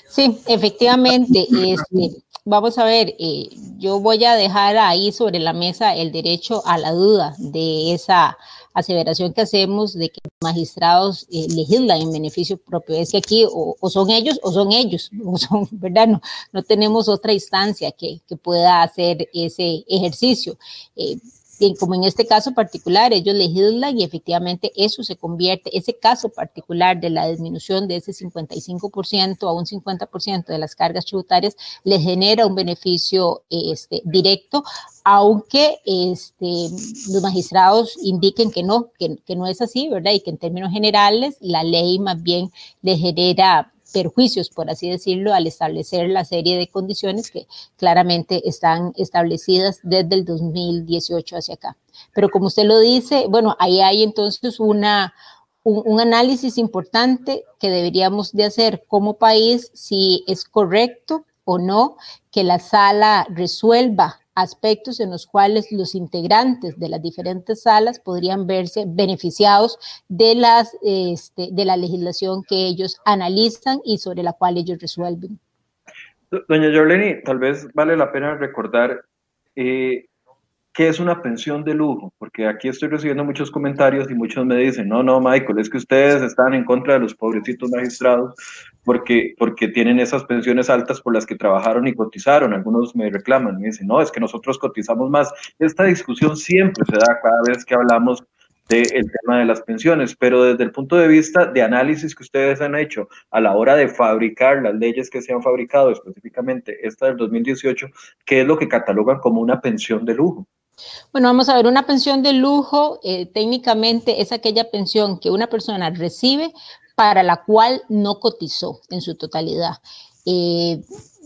Sí, efectivamente. Este, vamos a ver, eh, yo voy a dejar ahí sobre la mesa el derecho a la duda de esa aseveración que hacemos de que magistrados eh, legislan en beneficio propio. Es que aquí o, son ellos o son ellos, o son, ¿verdad? No, no tenemos otra instancia que, que pueda hacer ese ejercicio. Eh, como en este caso particular, ellos legislan y efectivamente eso se convierte, ese caso particular de la disminución de ese 55% a un 50% de las cargas tributarias, les genera un beneficio este, directo, aunque este, los magistrados indiquen que no, que, que no es así, ¿verdad? Y que en términos generales la ley más bien le genera perjuicios, por así decirlo, al establecer la serie de condiciones que claramente están establecidas desde el 2018 hacia acá. Pero como usted lo dice, bueno, ahí hay entonces una, un, un, análisis importante que deberíamos de hacer como país si es correcto o no que la sala resuelva aspectos en los cuales los integrantes de las diferentes salas podrían verse beneficiados de, las, este, de la legislación que ellos analizan y sobre la cual ellos resuelven. Doña Jorleni, tal vez vale la pena recordar eh, ¿qué es una pensión de lujo? Porque aquí estoy recibiendo muchos comentarios y muchos me dicen, no, no, Michael, es que ustedes están en contra de los pobrecitos magistrados porque, porque tienen esas pensiones altas por las que trabajaron y cotizaron. Algunos me reclaman, me dicen, no, es que nosotros cotizamos más. Esta discusión siempre se da cada vez que hablamos del tema de las pensiones, pero desde el punto de vista de análisis que ustedes han hecho a la hora de fabricar las leyes que se han fabricado, específicamente esta del 2018, ¿qué es lo que catalogan como una pensión de lujo? Bueno, vamos a ver, una pensión de lujo eh, técnicamente es aquella pensión que una persona recibe para la cual no cotizó en su totalidad. Eh,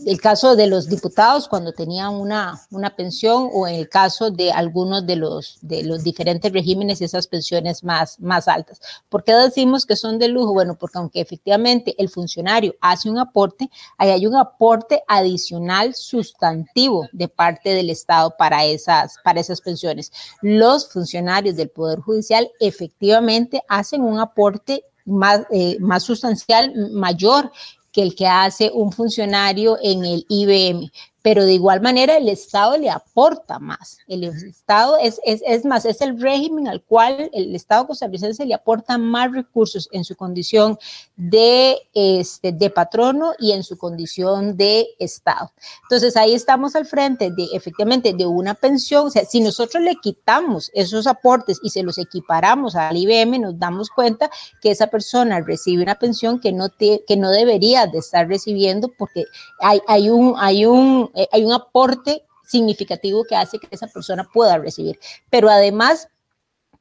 el caso de los diputados cuando tenían una, una pensión o en el caso de algunos de los, de los diferentes regímenes esas pensiones más, más altas. ¿Por qué decimos que son de lujo? Bueno, porque aunque efectivamente el funcionario hace un aporte, ahí hay un aporte adicional sustantivo de parte del Estado para esas, para esas pensiones. Los funcionarios del Poder Judicial efectivamente hacen un aporte más, eh, más sustancial, mayor que el que hace un funcionario en el IBM pero de igual manera el Estado le aporta más. El Estado es, es, es, más, es el régimen al cual el Estado costarricense le aporta más recursos en su condición de, este, de patrono y en su condición de Estado. Entonces ahí estamos al frente de efectivamente de una pensión, o sea, si nosotros le quitamos esos aportes y se los equiparamos al IBM, nos damos cuenta que esa persona recibe una pensión que no, te, que no debería de estar recibiendo porque hay, hay un... Hay un hay un aporte significativo que hace que esa persona pueda recibir. Pero además,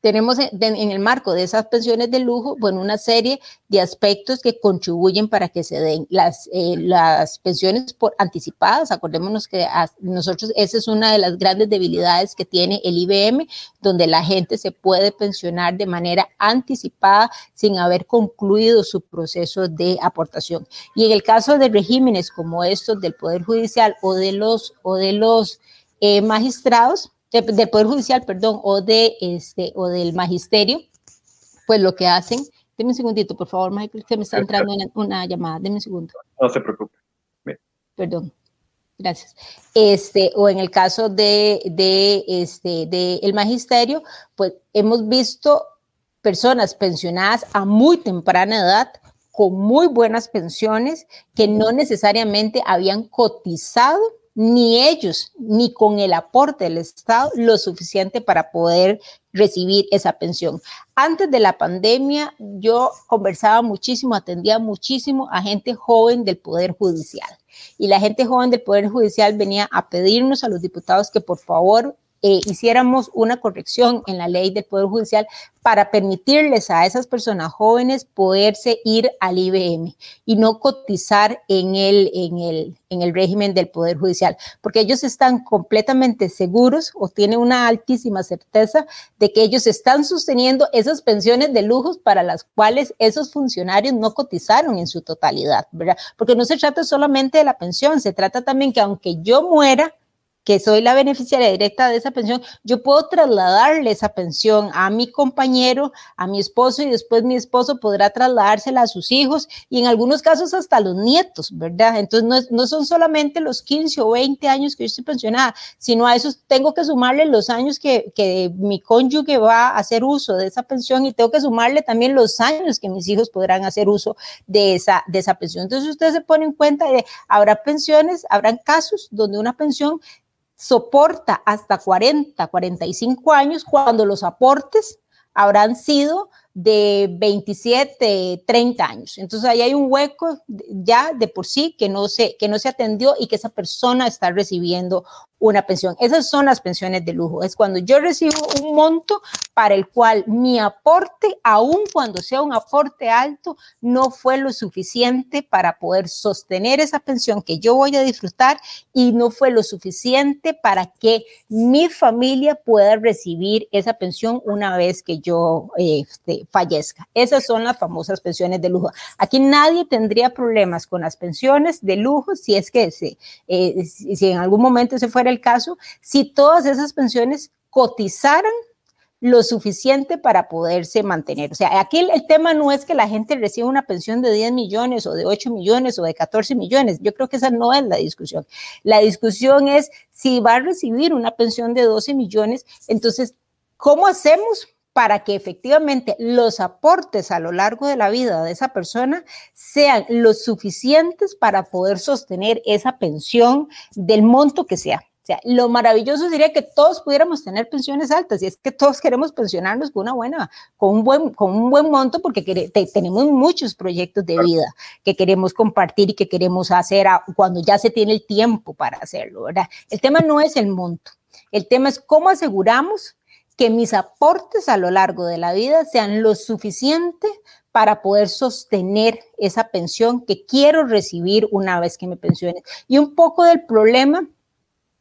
tenemos en, el marco de esas pensiones de lujo, bueno, una serie de aspectos que contribuyen para que se den las, eh, las pensiones por anticipadas. Acordémonos que nosotros, esa es una de las grandes debilidades que tiene el IBM, donde la gente se puede pensionar de manera anticipada sin haber concluido su proceso de aportación. Y en el caso de regímenes como estos del Poder Judicial o de los, o de los eh, magistrados, del Poder Judicial, perdón, o, de este, o del Magisterio, pues lo que hacen, deme un segundito, por favor, Michael, que me está entrando una, una llamada, deme un segundo. No se preocupe. Perdón. Gracias. Este, o en el caso de, de, este, de el magisterio, pues hemos visto personas pensionadas a muy temprana edad con muy buenas pensiones que no necesariamente habían cotizado ni ellos, ni con el aporte del Estado, lo suficiente para poder recibir esa pensión. Antes de la pandemia, yo conversaba muchísimo, atendía muchísimo a gente joven del Poder Judicial. Y la gente joven del Poder Judicial venía a pedirnos a los diputados que por favor eh, hiciéramos una corrección en la ley del Poder Judicial para permitirles a esas personas jóvenes poderse ir al IBM y no cotizar en el, en el, en el régimen del Poder Judicial, porque ellos están completamente seguros o tienen una altísima certeza de que ellos están sosteniendo esas pensiones de lujos para las cuales esos funcionarios no cotizaron en su totalidad, ¿verdad? Porque no se trata solamente de la pensión, se trata también que aunque yo muera, que soy la beneficiaria directa de esa pensión, yo puedo trasladarle esa pensión a mi compañero, a mi esposo y después mi esposo podrá trasladársela a sus hijos y en algunos casos hasta a los nietos, ¿verdad? Entonces no, son solamente los 15 o 20 años que yo estoy pensionada, sino a esos tengo que sumarle los años que, que mi cónyuge va a hacer uso de esa pensión y tengo que sumarle también los años que mis hijos podrán hacer uso de esa, de esa pensión. Entonces ustedes se ponen cuenta de, habrá pensiones, habrán casos donde una pensión soporta hasta 40, 45 años cuando los aportes habrán sido de 27, 30 años. Entonces ahí hay un hueco ya de por sí que no se, que no se atendió y que esa persona está recibiendo una pensión. Esas son las pensiones de lujo. Es cuando yo recibo un monto para el cual mi aporte, aun cuando sea un aporte alto, no fue lo suficiente para poder sostener esa pensión que yo voy a disfrutar y no fue lo suficiente para que mi familia pueda recibir esa pensión una vez que yo este, fallezca. Esas son las famosas pensiones de lujo. Aquí nadie tendría problemas con las pensiones de lujo si es que se, eh, si en algún momento se fuera el caso, si todas esas pensiones cotizaran lo suficiente para poderse mantener. O sea, aquí el, tema no es que la gente reciba una pensión de 10 millones o de 8 millones o de 14 millones. Yo creo que esa no es la discusión. La discusión es si va a recibir una pensión de 12 millones, entonces, ¿cómo hacemos para que efectivamente los aportes a lo largo de la vida de esa persona sean lo suficientes para poder sostener esa pensión del monto que sea. Sea, lo maravilloso sería que todos pudiéramos tener pensiones altas y es que todos queremos pensionarnos con una buena, con un buen, con un buen monto porque tenemos muchos proyectos de vida que queremos compartir y que queremos hacer cuando ya se tiene el tiempo para hacerlo, ¿verdad? El tema no es el monto, el tema es cómo aseguramos que mis aportes a lo largo de la vida sean lo suficiente para poder sostener esa pensión que quiero recibir una vez que me pensione. Y un poco del problema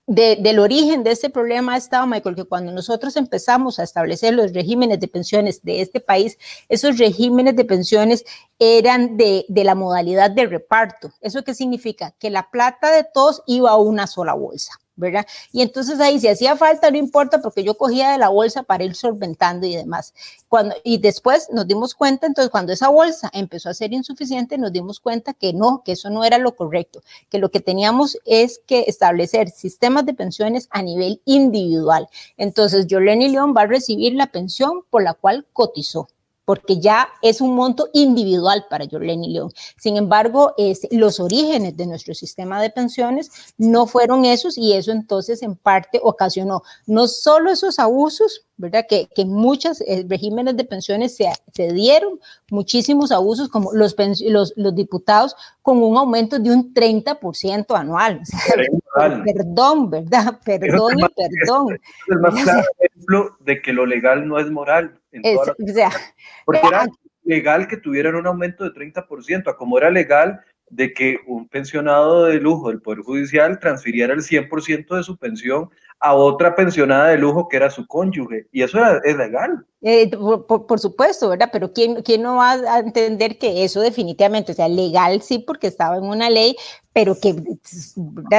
del origen de este problema ha estado, Michael, que cuando nosotros empezamos a establecer los regímenes de pensiones de este país, esos regímenes de pensiones eran de, de, la modalidad de reparto. ¿Eso qué significa? Que la plata de todos iba a una sola bolsa. ¿Verdad? Y entonces ahí si hacía falta, no importa, porque yo cogía de la bolsa para ir solventando y demás. Cuando, y después nos dimos cuenta, entonces cuando esa bolsa empezó a ser insuficiente, nos dimos cuenta que no, que eso no era lo correcto, que lo que teníamos es que establecer sistemas de pensiones a nivel individual. Entonces, Jolene León va a recibir la pensión por la cual cotizó porque ya es un monto individual para Jorleni León. Sin embargo, los orígenes de nuestro sistema de pensiones no fueron esos y eso entonces en parte ocasionó no solo esos abusos, ¿verdad? Que, que muchos eh, regímenes de pensiones se, se, dieron, muchísimos abusos, como los, los, los, diputados con un aumento de un 30% anual. perdón, ¿verdad? Perdón y perdón. Es el más claro ejemplo de que lo legal no es moral. o sea, porque era legal que tuvieran un aumento de 30%, a como era legal de que un pensionado de lujo del Poder Judicial transfiriera el 100% de su pensión a otra pensionada de lujo que era su cónyuge. Y eso es legal. Eh, por, supuesto, ¿verdad? Pero ¿quién, ¿quién no va a entender que eso definitivamente, sea, legal sí, porque estaba en una ley, pero que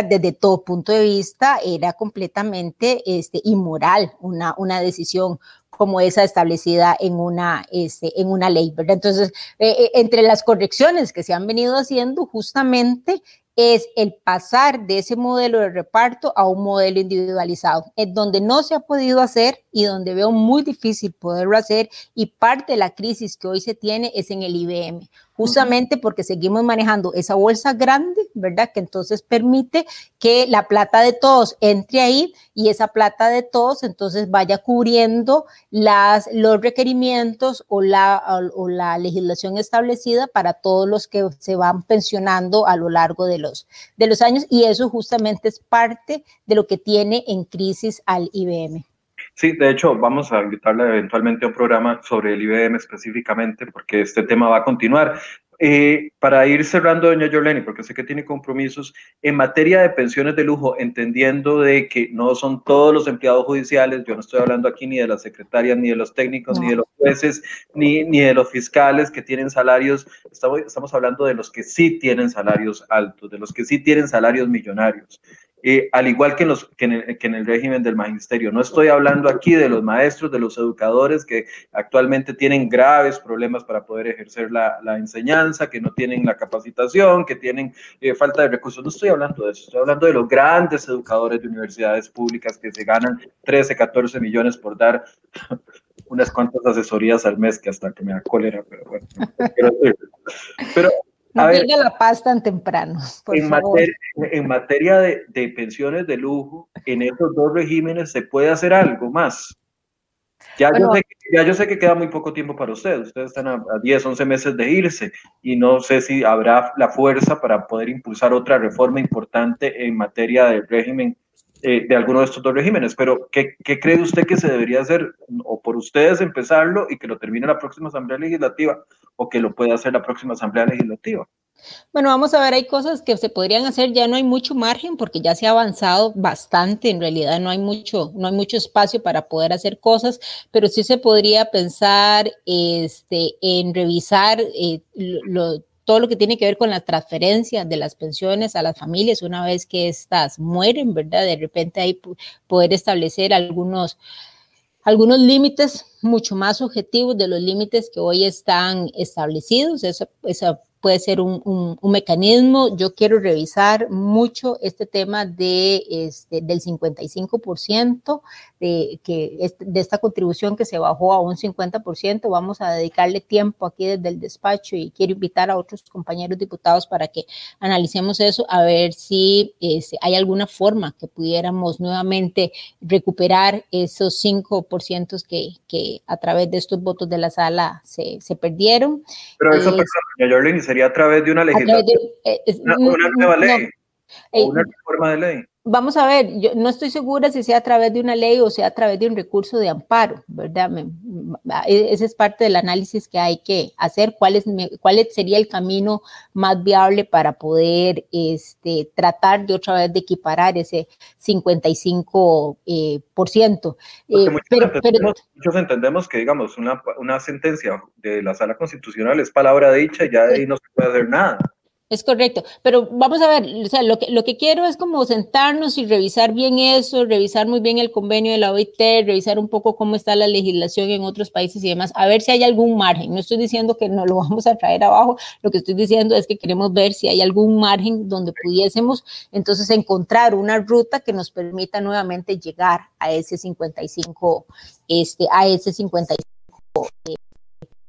desde todo punto de vista era completamente este, inmoral una, una decisión como esa establecida en una, este, en una ley, ¿verdad? Entonces, eh, eh, entre las correcciones que se han venido haciendo, justamente es el pasar de ese modelo de reparto a un modelo individualizado, donde no se ha podido hacer y donde veo muy difícil poderlo hacer y parte de la crisis que hoy se tiene es en el IBM justamente porque seguimos manejando esa bolsa grande, ¿verdad? Que entonces permite que la plata de todos entre ahí y esa plata de todos entonces vaya cubriendo las, los requerimientos o la, o, la legislación establecida para todos los que se van pensionando a lo largo de los, de los años y eso justamente es parte de lo que tiene en crisis al IBM. Sí, de hecho, vamos a invitarle eventualmente a un programa sobre el IBM específicamente, porque este tema va a continuar. Eh, para ir cerrando, doña Yoleni, porque sé que tiene compromisos, en materia de pensiones de lujo, entendiendo de que no son todos los empleados judiciales, yo no estoy hablando aquí ni de las secretarias, ni de los técnicos, ni de los jueces, ni, ni de los fiscales que tienen salarios, estamos, estamos hablando de los que sí tienen salarios altos, de los que sí tienen salarios millonarios. Eh, al igual que en, los, que en, el, régimen del magisterio. No estoy hablando aquí de los maestros, de los educadores que actualmente tienen graves problemas para poder ejercer la, enseñanza, que no tienen la capacitación, que tienen eh, falta de recursos. No estoy hablando de eso, estoy hablando de los grandes educadores de universidades públicas que se ganan 13, 14 millones por dar unas cuantas asesorías al mes, que hasta que me da cólera, pero bueno. Pero no a la paz tan temprano. en, Materia, en, Materia, de, de, pensiones de lujo, en esos dos regímenes se puede hacer algo más. Ya, yo sé que, ya yo sé que queda muy poco tiempo para ustedes. Ustedes están a, a 10, 11 meses de irse y no sé si habrá la fuerza para poder impulsar otra reforma importante en materia del régimen eh, de alguno de estos dos regímenes. Pero, ¿qué, ¿qué, cree usted que se debería hacer? O por ustedes empezarlo y que lo termine la próxima Asamblea Legislativa, o que lo pueda hacer la próxima Asamblea Legislativa. Bueno, vamos a ver, hay cosas que se podrían hacer, ya no hay mucho margen porque ya se ha avanzado bastante, en realidad no hay mucho, no hay mucho espacio para poder hacer cosas, pero sí se podría pensar este, en revisar eh, todo lo que tiene que ver con la transferencia de las pensiones a las familias una vez que éstas mueren, ¿verdad? De repente hay poder establecer algunos, algunos límites mucho más objetivos de los límites que hoy están establecidos. Esa puede ser un, un, mecanismo. Yo quiero revisar mucho este tema de, este, del 55%, de, que, de esta contribución que se bajó a un 50%. Vamos a dedicarle tiempo aquí desde el despacho y quiero invitar a otros compañeros diputados para que analicemos eso, a ver si este, hay alguna forma que pudiéramos nuevamente recuperar esos 5% que, que a través de estos votos de la sala se, se perdieron. Pero eso, eh, sería a través de una legislación, eh, una, nueva ley, o una reforma de ley. Vamos a ver, yo no estoy segura si sea a través de una ley o sea a través de un recurso de amparo, ¿verdad? E, ese es parte del análisis que hay que hacer, cuál, es, cuál sería el camino más viable para poder este, tratar de otra vez de equiparar ese 55%. Eh, por ciento. Eh, pero, muchos entendemos que, digamos, una, una sentencia de la sala constitucional es palabra dicha y ya de ahí no se puede hacer nada. Es correcto, pero vamos a ver, o sea, lo que, lo que quiero es como sentarnos y revisar bien eso, revisar muy bien el convenio de la OIT, revisar un poco cómo está la legislación en otros países y demás, a ver si hay algún margen. No estoy diciendo que no lo vamos a traer abajo, lo que estoy diciendo es que queremos ver si hay algún margen donde pudiésemos entonces encontrar una ruta que nos permita nuevamente llegar a ese 55, este, a ese 55.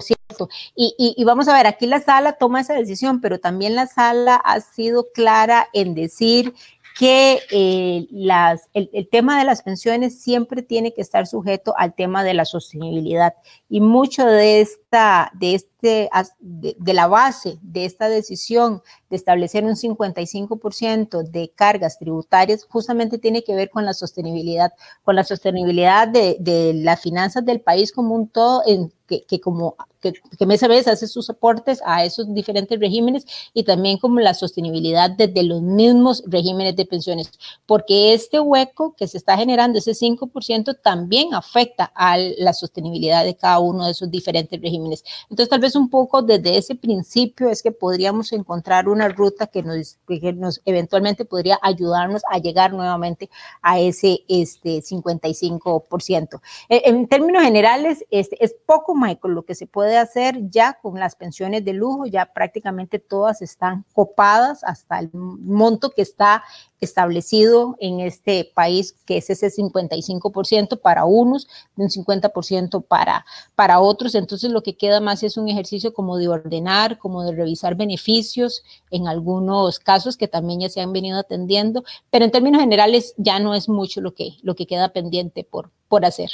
¿Cierto? Y, y, vamos a ver, aquí la sala toma esa decisión, pero también la sala ha sido clara en decir que eh, las, el, tema de las pensiones siempre tiene que estar sujeto al tema de la sostenibilidad. Y mucho de esta, de este, de, de la base de esta decisión de establecer un 55% de cargas tributarias justamente tiene que ver con la sostenibilidad, con la sostenibilidad de, de las finanzas del país como un todo, en, que, que, como que, que mes a mes hace sus aportes a esos diferentes regímenes y también como la sostenibilidad desde los mismos regímenes de pensiones, porque este hueco que se está generando, ese 5%, también afecta a la sostenibilidad de cada uno de esos diferentes regímenes Entonces, tal vez un poco desde ese principio es que podríamos encontrar una ruta que nos, que nos eventualmente podría ayudarnos a llegar nuevamente a ese este, 55%. En, en términos generales, este, es poco, Michael, lo que se puede hacer ya con las pensiones de lujo, ya prácticamente todas están copadas hasta el monto que está establecido en este país, que es ese 55% para unos, un 50% para, para otros. Entonces lo que queda más es un ejercicio como de ordenar, como de revisar beneficios en algunos casos que también ya se han venido atendiendo, pero en términos generales ya no es mucho lo que, lo que queda pendiente por, por hacer.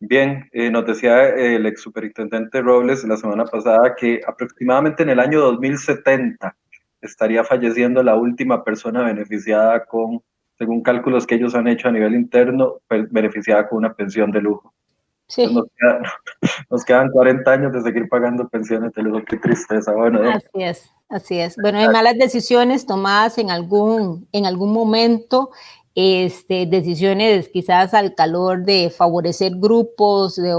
Bien, eh, nos decía el ex superintendente Robles la semana pasada que aproximadamente en el año 2070 estaría falleciendo la última persona beneficiada con, según cálculos que ellos han hecho a nivel interno, beneficiada con una pensión de lujo. Sí. Nos, nos, quedan 40 años de seguir pagando pensiones de lujo, qué tristeza. Bueno, así es, así es. Bueno, hay malas decisiones tomadas en algún, en algún momento este, decisiones quizás al calor de favorecer grupos de,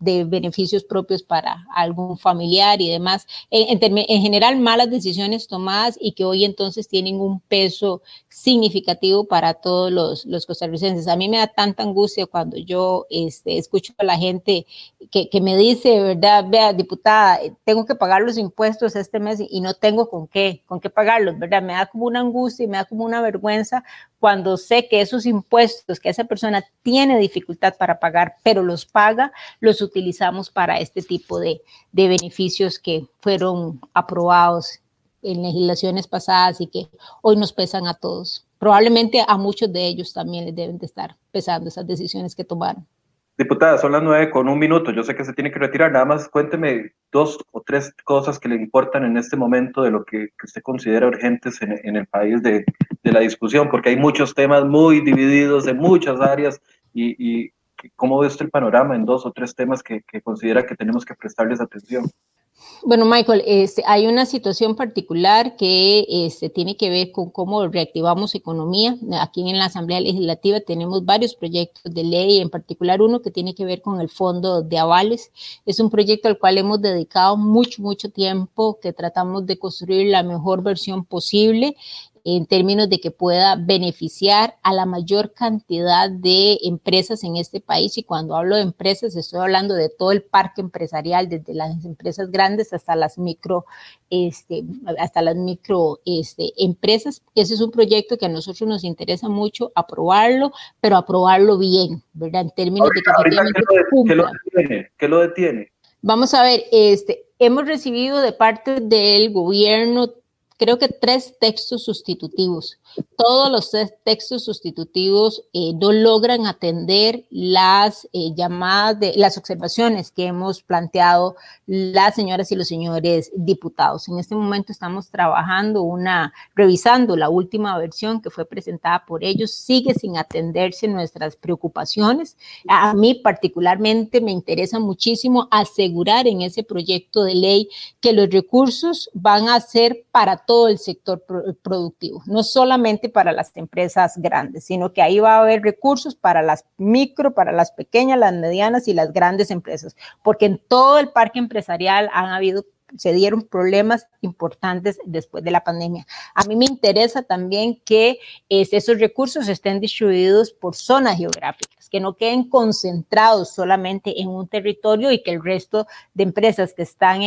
de beneficios propios para algún familiar y demás. En, en, general, malas decisiones tomadas y que hoy entonces tienen un peso significativo para todos los, los costarricenses. A mí me da tanta angustia cuando yo este, escucho a la gente que, me dice, ¿verdad? Vea, diputada, tengo que pagar los impuestos este mes y no tengo con qué, con qué pagarlos, ¿verdad? Me da como una angustia y me da como una vergüenza cuando sé que esos impuestos que esa persona tiene dificultad para pagar, pero los paga, los utilizamos para este tipo de, beneficios que fueron aprobados en legislaciones pasadas y que hoy nos pesan a todos. Probablemente a muchos de ellos también les deben de estar pesando esas decisiones que tomaron. Diputada, son las nueve con un minuto. Yo sé que se tiene que retirar. Nada más cuénteme dos o tres cosas que le importan en este momento de lo que, usted considera urgentes en, el país de, la discusión, porque hay muchos temas muy divididos de muchas áreas y, cómo ve usted el panorama en dos o tres temas que considera que tenemos que prestarles atención. Bueno, Michael, este, hay una situación particular que este, tiene que ver con cómo reactivamos economía. Aquí en la Asamblea Legislativa tenemos varios proyectos de ley, en particular uno que tiene que ver con el Fondo de Avales. Es un proyecto al cual hemos dedicado mucho, mucho tiempo, que tratamos de construir la mejor versión posible en términos de que pueda beneficiar a la mayor cantidad de empresas en este país. Y cuando hablo de empresas, estoy hablando de todo el parque empresarial, desde las empresas grandes hasta las micro, este, hasta las micro este, empresas. Ese es un proyecto que a nosotros nos interesa mucho aprobarlo, pero aprobarlo bien, ¿verdad? En términos de que ¿qué lo, detiene? ¿Qué lo detiene? Vamos a ver, este, hemos recibido de parte del gobierno creo que tres textos sustitutivos. Todos los textos sustitutivos eh, no logran atender las eh, llamadas de las observaciones que hemos planteado las señoras y los señores diputados. En este momento estamos trabajando una, revisando la última versión que fue presentada por ellos. Sigue sin atenderse nuestras preocupaciones. A mí particularmente me interesa muchísimo asegurar en ese proyecto de ley que los recursos van a ser para todo el sector productivo, no solamente para las empresas grandes, sino que ahí va a haber recursos para las micro, para las pequeñas, las medianas y las grandes empresas, porque en todo el parque empresarial han habido se dieron problemas importantes después de la pandemia. A mí me interesa también que esos recursos estén distribuidos por zonas que no queden concentrados solamente en un territorio y que el resto de empresas que están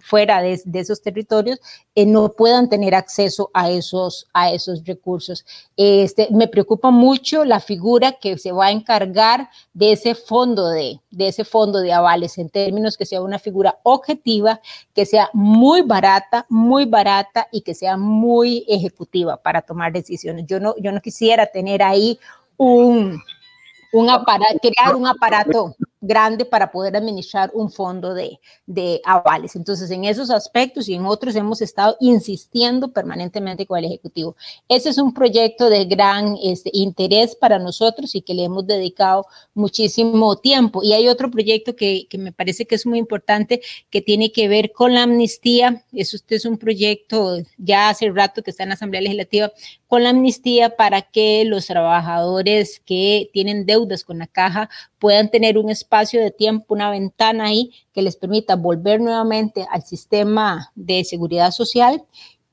fuera de, esos territorios eh, no puedan tener acceso a esos, a esos recursos. Este, me preocupa mucho la figura que se va a encargar de ese fondo de, de ese fondo de avales en términos que sea una figura objetiva que sea muy barata, muy barata y que sea muy ejecutiva para tomar decisiones. Yo no, yo no quisiera tener ahí un, un aparato, crear un aparato grande para poder administrar un fondo de, de, avales. Entonces, en esos aspectos y en otros hemos estado insistiendo permanentemente con el Ejecutivo. Ese es un proyecto de gran este, interés para nosotros y que le hemos dedicado muchísimo tiempo. Y hay otro proyecto que, que me parece que es muy importante que tiene que ver con la amnistía. Eso este es un proyecto ya hace rato que está en la Asamblea Legislativa, con la amnistía para que los trabajadores que tienen deudas con la caja puedan tener un espacio de tiempo, una ventana ahí que les permita volver nuevamente al sistema de seguridad social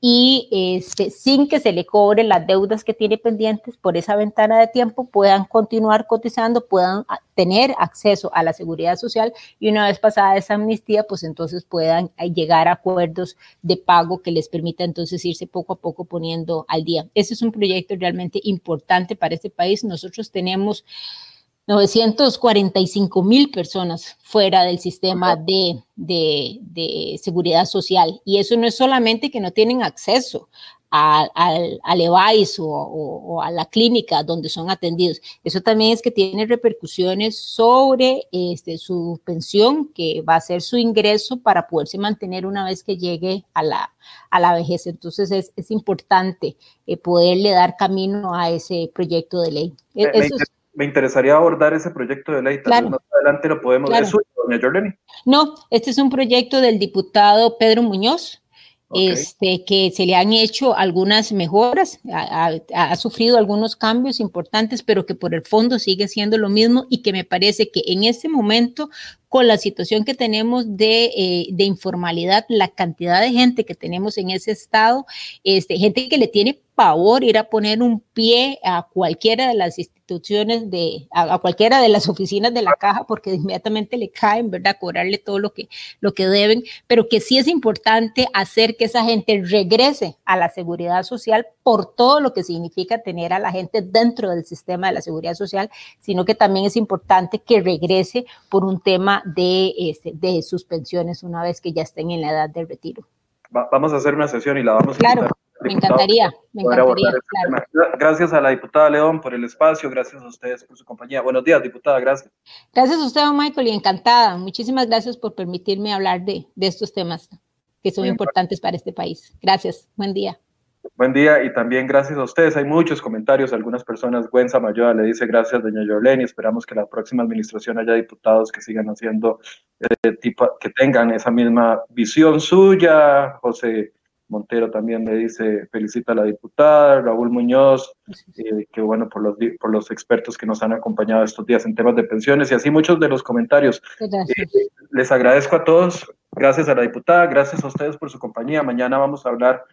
y este, sin que se le cobre las deudas que tiene pendientes por esa ventana de tiempo, puedan continuar cotizando, puedan tener acceso a la seguridad social y una vez pasada esa amnistía, pues entonces puedan eh, llegar a acuerdos de pago que les permita entonces irse poco a poco poniendo al día. Ese es un proyecto realmente importante para este país. Nosotros tenemos 945 mil personas fuera del sistema de, de, seguridad social. Y eso no es solamente que no tienen acceso al, al EVAIS o, a la clínica donde son atendidos. Eso también es que tiene repercusiones sobre este, su pensión, que va a ser su ingreso para poderse mantener una vez que llegue a la, a la vejez. Entonces es, es importante eh, poderle dar camino a ese proyecto de ley. Eso es, me interesaría abordar ese proyecto de ley. Claro. Más adelante lo podemos doña Jordani? No, este es un proyecto del diputado Pedro Muñoz. Este, que se le han hecho algunas mejoras, ha, sufrido algunos cambios importantes, pero que por el fondo sigue siendo lo mismo y que me parece que en este momento, con la situación que tenemos de, eh, de informalidad, la cantidad de gente que tenemos en ese estado, este, gente que le tiene pavor ir a poner un pie a cualquiera de las instituciones de, a, cualquiera de las oficinas de la caja porque inmediatamente le caen, ¿verdad? Cobrarle todo lo que, lo que deben, pero que sí es importante hacer que esa gente regrese a la seguridad social por todo lo que significa tener a la gente dentro del sistema de la seguridad social, sino que también es importante que regrese por un tema de, este, de suspensiones una vez que ya estén en la edad de retiro. vamos a hacer una sesión y la vamos a claro. Me encantaría, me encantaría. Este gracias a la diputada León por el espacio, gracias a ustedes por su compañía. Buenos días, diputada, gracias. Gracias a usted, Michael, y encantada. Muchísimas gracias por permitirme hablar de, de estos temas que son importantes para este país. Gracias, buen día. Buen día y también gracias a ustedes. Hay muchos comentarios, algunas personas, Gwen Samayoa le dice gracias, doña Yoleni, esperamos que la próxima administración haya diputados que sigan haciendo, eh, tipo, que tengan esa misma visión suya. José Montero también le dice, felicita a la diputada, Raúl Muñoz, eh, que bueno, por los, por los expertos que nos han acompañado estos días en temas de pensiones y así muchos de los comentarios. Eh, les agradezco a todos, gracias a la diputada, gracias a ustedes por su compañía. Mañana vamos a hablar,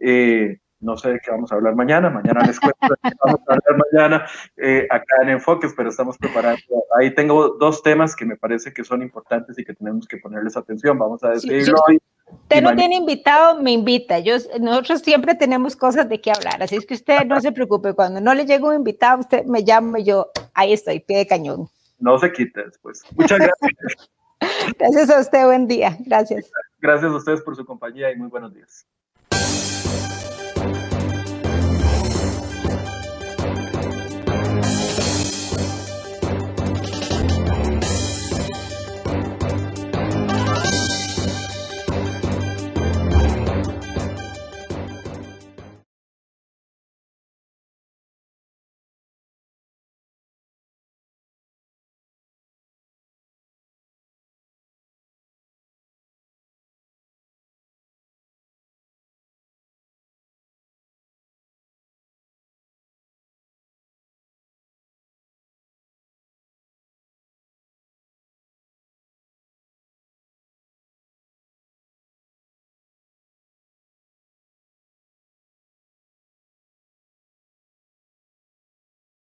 eh, no sé de qué vamos a hablar mañana, mañana les cuento de qué vamos a hablar mañana acá en Enfoques, pero estamos preparando. Ahí tengo dos temas que me parece que son importantes y que tenemos que ponerles atención. Vamos a decirlo hoy. Usted no tiene invitado, me invita. Yo, nosotros siempre tenemos cosas de qué hablar, así es que usted no se preocupe. Cuando no le llega un invitado, usted me llama y yo, ahí estoy, pie de cañón. No se quite después. Muchas gracias. gracias a usted, buen día. Gracias. Gracias a ustedes por su compañía y muy buenos días.